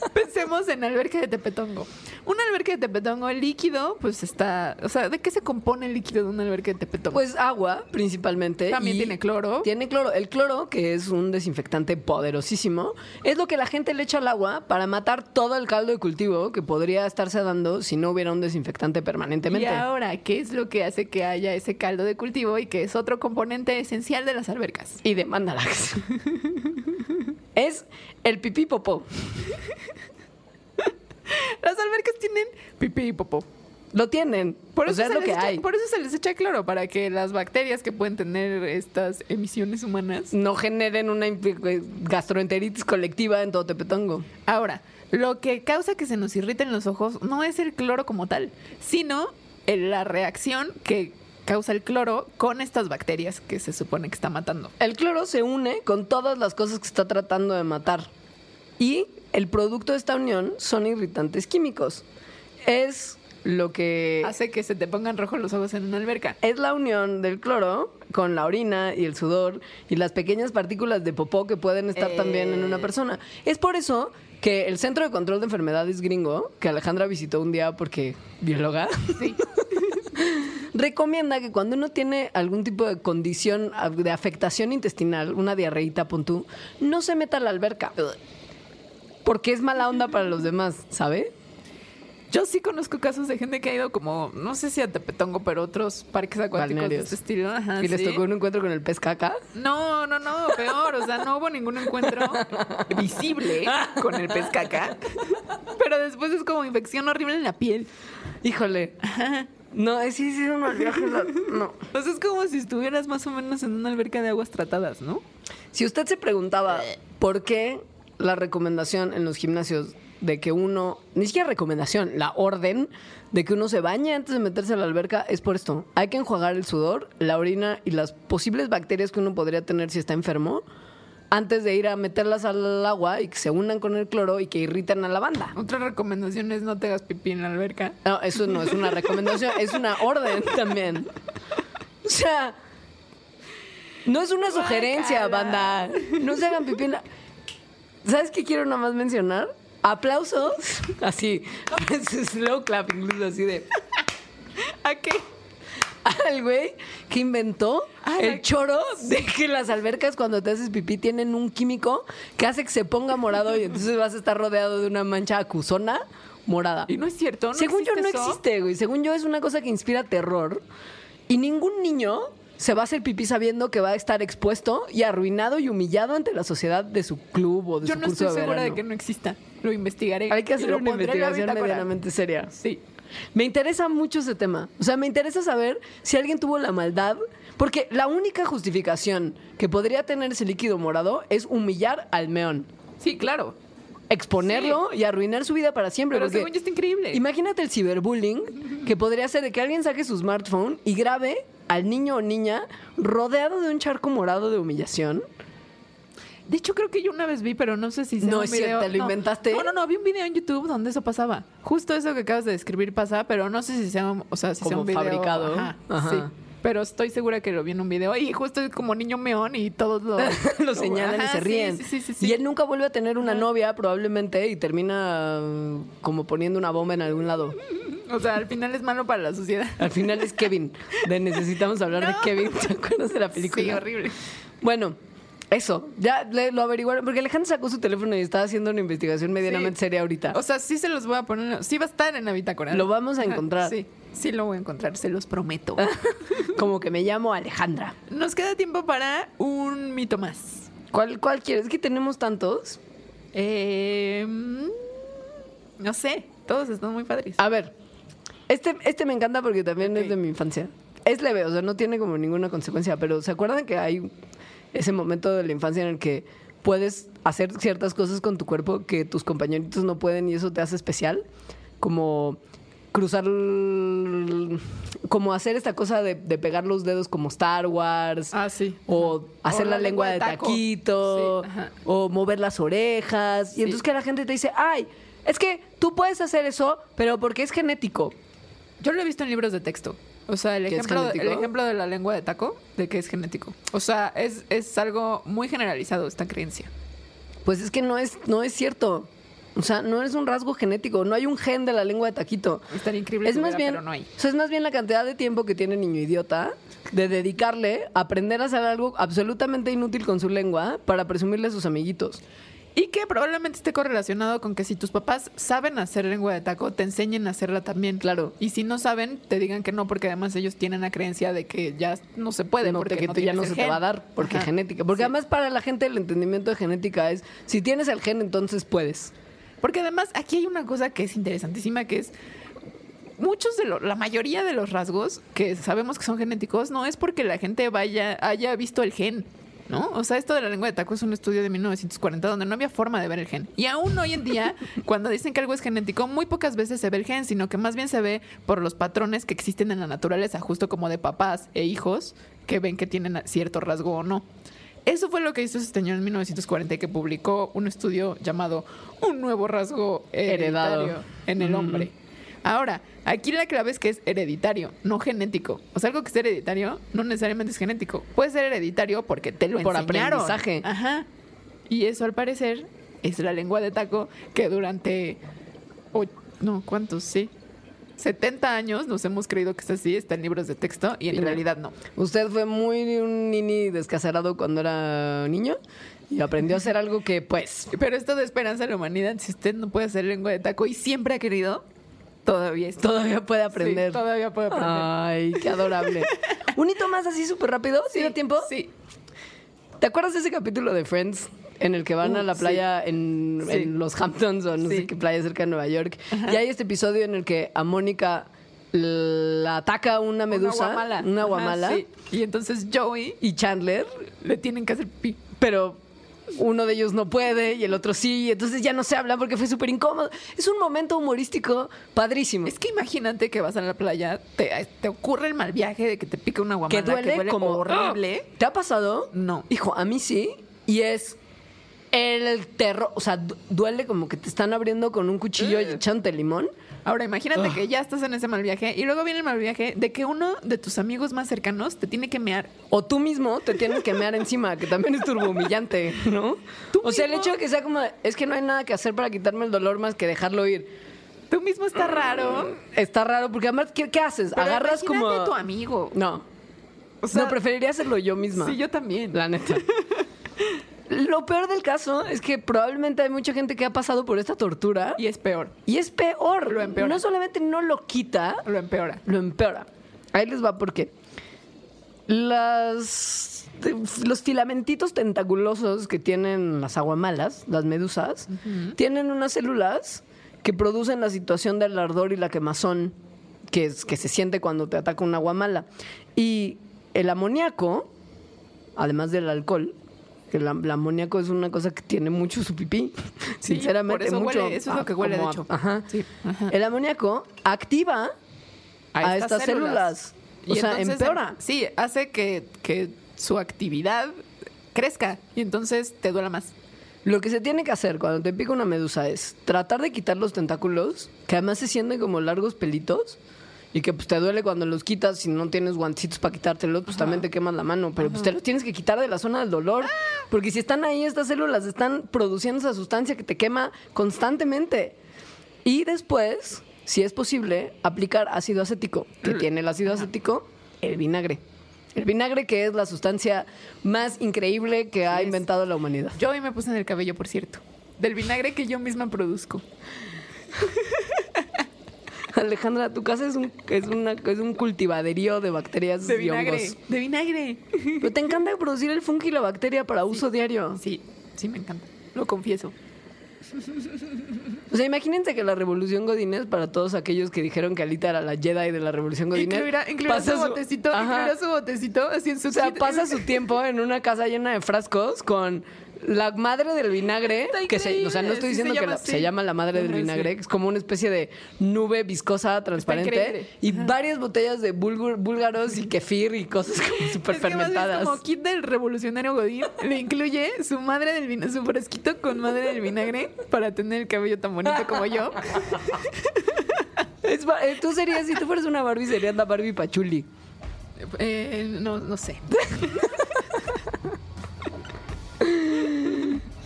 Pensemos en alberca de Tepetongo. Una alberca de Tepetongo, el líquido, pues está. O sea, ¿de qué se compone el líquido de una alberca de Tepetongo? Pues agua, principalmente. También y tiene cloro. Tiene cloro. El cloro, que es un desinfectante poderosísimo, es lo que la gente le echa al agua para matar todo el caldo de cultivo que podría estarse dando si no hubiera un desinfectante y permanentemente. ahora, ¿qué es lo que hace que haya ese caldo de cultivo y que es otro componente esencial de las albercas? Y de Mandalax. es el pipí popó. Las albercas tienen pipí y popó. Lo tienen. Por o eso, sea, es lo que echa, hay. por eso se les echa cloro, para que las bacterias que pueden tener estas emisiones humanas. No generen una imp- gastroenteritis colectiva en todo Tepetongo. Ahora, lo que causa que se nos irriten los ojos no es el cloro como tal, sino la reacción que causa el cloro con estas bacterias que se supone que está matando. El cloro se une con todas las cosas que está tratando de matar. Y el producto de esta unión son irritantes químicos. Es lo que Hace que se te pongan rojos los ojos en una alberca. es la unión del cloro con la orina y el sudor y las pequeñas partículas de popó que pueden estar también en una Eh. persona. Es por eso que el Centro de Control de Enfermedades gringo, que Alejandra visitó un día porque bióloga, Sí. recomienda que cuando uno tiene algún tipo de condición de afectación intestinal, una diarreíta, pon tú, no se meta a la alberca. Porque es mala onda para los demás, ¿sabe? Yo sí conozco casos de gente que ha ido como, no sé si a Tepetongo, pero otros parques acuáticos de Balnearios. este estilo. Ajá, y les sí. tocó un encuentro con el pez caca. No, no, no, peor. O sea, no hubo ningún encuentro visible con el pez caca. Pero después es como infección horrible en la piel. Híjole. No, eh, sí, sí, no, viaje la- no. Sea, es como si estuvieras más o menos en una alberca de aguas tratadas, ¿no? Si usted se preguntaba por qué la recomendación en los gimnasios de que uno, ni siquiera recomendación, la orden de que uno se bañe antes de meterse a la alberca es por esto. Hay que enjuagar el sudor, la orina y las posibles bacterias que uno podría tener si está enfermo antes de ir a meterlas al agua y que se unan con el cloro y que irriten a la banda. Otra recomendación es no te hagas pipí en la alberca. No, eso no es una recomendación, es una orden también. O sea, No es una sugerencia, banda. No se hagan pipí en la... ¿Sabes qué quiero nada más mencionar? Aplausos. Así. Slow clap, incluso así de... ¿A qué? Al güey que inventó Ah, el choro de que las albercas cuando te haces pipí tienen un químico que hace que se ponga morado y entonces vas a estar rodeado de una mancha acusona morada. Y no es cierto, ¿no Según yo no existe eso? existe, güey. Según yo es una cosa que inspira terror. Y ningún niño se va a hacer pipí sabiendo que va a estar expuesto y arruinado y humillado ante la sociedad de su club o de Yo su no curso estoy de segura de que no exista. Lo investigaré. Hay que hacer una investigación medianamente seria. Sí. Me interesa mucho ese tema. O sea, me interesa saber si alguien tuvo la maldad. Porque la única justificación que podría tener ese líquido morado es humillar al meón. Sí, claro. Exponerlo y arruinar su vida para siempre. Pero según yo está increíble. Imagínate el ciberbullying que podría ser de que alguien saque su smartphone y grabe al niño o niña rodeado de un charco morado de humillación. De hecho, creo que yo una vez vi, pero no sé si sea No un es video. cierto, ¿te lo no. inventaste? No, no, no, vi un video en YouTube donde eso pasaba. Justo eso que acabas de describir pasa, pero no sé si sea, un- o sea, si sea Como un video fabricado. Ajá, Ajá. Sí. Pero estoy segura que lo vi en un video y justo es como niño meón y todos lo, lo señalan y Ajá, se sí, ríen. Sí, sí, sí, sí. Y él nunca vuelve a tener una novia probablemente y termina mm, como poniendo una bomba en algún lado. O sea, al final es malo para la sociedad. Al final es Kevin. De necesitamos hablar de. Kevin. ¿Te acuerdas de la película? Sí, horrible. Bueno, eso. Ya le- lo averiguaron. Porque Alejandro sacó su teléfono y estaba haciendo una investigación medianamente Sí. seria ahorita. O sea, sí se los voy a poner. Sí va a estar en la bitácora. Lo vamos a Ajá, encontrar. Sí, sí lo voy a encontrar, se los prometo. como que me llamo Alejandra. Nos queda tiempo para un mito más. ¿Cuál, cuál quieres? Es que tenemos tantos. Eh, no sé, todos están muy padres. A ver, este, este me encanta porque también es de mi infancia. Es leve, o sea, no tiene como ninguna consecuencia, pero ¿se acuerdan que hay ese momento de la infancia en el que puedes hacer ciertas cosas con tu cuerpo que tus compañeritos no pueden y eso te hace especial? Como cruzar, como hacer esta cosa de, de pegar los dedos como Star Wars. Ah, sí. O hacer O la, la lengua, de taquito. Sí, o mover las orejas. Sí. Y entonces que la gente te dice, ay, es que tú puedes hacer eso, pero porque es genético. Yo lo he visto en libros de texto. O sea, el ¿Que es ejemplo, el ejemplo de la lengua de taco, de que es genético. O sea, es, es algo muy generalizado esta creencia. Pues es que no es, no es cierto. O sea, no es un rasgo genético. No hay un gen de la lengua de taquito. Estaría increíble Es que más bien, pero no hay. o sea, es más bien la cantidad de tiempo que tiene niño idiota de dedicarle a aprender a hacer algo absolutamente inútil con su lengua para presumirle a sus amiguitos. Y que probablemente esté correlacionado con que si tus papás saben hacer lengua de taco, te enseñen a hacerla también. Claro. Y si no saben, te digan que no, porque además ellos tienen la creencia de que ya no se puede. no porque que no ya no se te va a dar porque Ajá. genética. Porque Sí. además para la gente el entendimiento de genética es si tienes el gen entonces puedes. Porque además aquí hay una cosa que es interesantísima, que es muchos de los, la mayoría de los rasgos que sabemos que son genéticos no es porque la gente vaya haya visto el gen. ¿No? O sea, esto de la lengua de taco es un estudio de 1940 donde no había forma de ver el gen. Y aún hoy en día, cuando dicen que algo es genético, muy pocas veces se ve el gen, sino que más bien se ve por los patrones que existen en la naturaleza, justo como de papás e hijos que ven que tienen cierto rasgo o no. Eso fue lo que hizo ese señor en 1940 que publicó un estudio llamado Un nuevo rasgo hereditario Heredado. en el hombre. Ahora, aquí la clave es que es hereditario, no genético. O sea, algo que es hereditario no necesariamente es genético. Puede ser hereditario porque te lo Por enseñaron. aprendizaje. Ajá. Y eso al parecer es la lengua de taco que durante no, ¿cuántos? Sí. 70 años nos hemos creído que es así, está en libros de texto y en realidad no. Usted fue muy un nini descacerado cuando era niño y aprendió a hacer algo que pues Pero esto de esperanza de la humanidad, si usted no puede hacer lengua de taco y siempre ha querido, todavía todavía puede aprender. Sí, todavía puede aprender. Ay, qué adorable. Un hito más así súper rápido, ¿tiene tiempo? Sí. ¿Te acuerdas de ese capítulo de Friends en el que van Uh, a la sí. playa en, Sí. en los Hamptons o no Sí. sé qué playa cerca de Nueva York? Y hay este episodio en el que a Mónica la ataca una medusa, Una guamala. una Ajá, guamala, sí. Y entonces Joey y Chandler, le tienen que hacer pi. pero uno de ellos no puede y el otro sí, y entonces ya no se hablan porque fue súper incómodo. Es un momento humorístico padrísimo. Es que imagínate que vas a la playa, te, te ocurre el mal viaje de que te pica una que guamala duele, como horrible. ¿Te ha pasado? No. Hijo, a mí sí. Y es el terror, o sea, du- duele como que te están abriendo con un cuchillo y echándote limón. Ahora imagínate Ah. que ya estás en ese mal viaje y luego viene el mal viaje de que uno de tus amigos más cercanos te tiene que mear. O tú mismo te tienes que mear encima, que también es turbo humillante, ¿no? Tú O sea, el hecho de que sea como, es que no hay nada que hacer para quitarme el dolor más que dejarlo ir. Tú mismo está raro. Está raro, porque además, ¿qué, qué haces? Pero Agarras como... a tu amigo. No. O sea, no, preferiría hacerlo yo misma. Sí, yo también. La neta. Lo peor del caso es que probablemente hay mucha gente que ha pasado por esta tortura Y es peor. y es peor. Lo empeora. No solamente no lo quita, Lo empeora. lo empeora. Ahí les va porque las los filamentitos tentaculosos que tienen las aguamalas, las medusas, tienen unas células que producen la situación del ardor y la quemazón que, es, que se siente cuando te ataca una aguamala. Y el amoníaco, además del alcohol, que el, am- el amoníaco es una cosa que tiene mucho su pipí, Sí, sinceramente por eso mucho. huele, eso es lo que huele, de a- ajá. Sí, ajá. El amoníaco activa a, estas células. O Y sea, entonces, empeora. Sí, hace que, que su actividad crezca y entonces te duela más. Lo que se tiene que hacer cuando te pica una medusa es tratar de quitar los tentáculos, que además se sienten como largos pelitos, y que pues te duele cuando los quitas si no tienes guantecitos para quitártelos, pues también te quemas la mano, pero pues te los tienes que quitar de la zona del dolor, porque si están ahí estas células están produciendo esa sustancia que te quema constantemente. Y después, si es posible, aplicar ácido acético, que tiene el ácido acético, el vinagre. El vinagre que es la sustancia más increíble que ha inventado la humanidad. Yo hoy me puse en el cabello, por cierto. Del vinagre que yo misma produzco. Alejandra, tu casa es un, es una, es un cultivaderío de bacterias De y vinagre. hongos. De vinagre. Pero te encanta producir el fungi y la bacteria para uso diario. Sí, sí me encanta. Lo confieso. O sea, imagínense que la revolución Godínez, para todos aquellos que dijeron que Alita era la Jedi de la revolución Godínez, Incluirá, incluirá pasa su botecito, incluirá su botecito así en su O sea, kit. pasa su tiempo en una casa llena de frascos con la madre del vinagre, que se, o sea, no estoy sí diciendo se que la- se llama la madre del vinagre, que es como una especie de nube viscosa transparente y varias botellas de búlgaros y kefir y cosas como súper fermentadas. como kit del revolucionario Godín le incluye su madre del vinagre, su fresquito con madre del vinagre para tener el cabello tan bonito como yo. Es eh, tú serías, si tú fueras una Barbie, serías la Barbie Pachuli. Eh, no, no sé.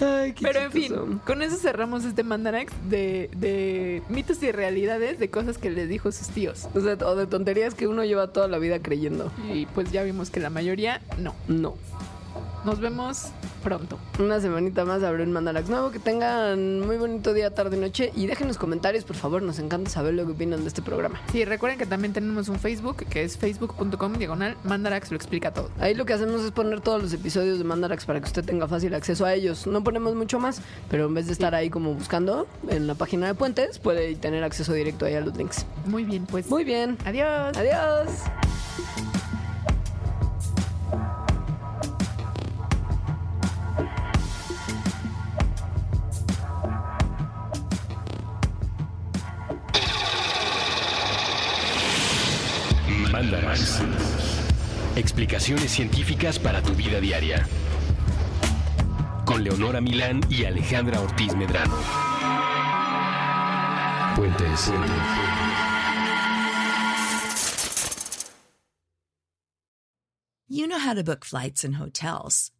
Ay, qué Pero en fin, con eso cerramos este Mandarax de, de mitos y realidades de cosas que les dijo sus tíos. O sea, o de tonterías que uno lleva toda la vida creyendo. Y pues ya vimos que la mayoría no. No. Nos vemos pronto. Una semanita más habrá un Mandarax nuevo. Que tengan muy bonito día, tarde, noche. Y dejen los comentarios, por favor. Nos encanta saber lo que opinan de este programa. Sí, recuerden que también tenemos un Facebook que es facebook.com diagonal Mandarax lo explica todo. Ahí lo que hacemos es poner todos los episodios de Mandarax para que usted tenga fácil acceso a ellos. No ponemos mucho más, pero en vez de estar ahí como buscando en la página de Puentes, puede tener acceso directo ahí a los links. Muy bien, pues. Muy bien. Adiós. Adiós. Explicaciones científicas para tu vida diaria. Con Leonora Milán y Alejandra Ortiz Medrano. Puentes. You know how to book flights and hotels.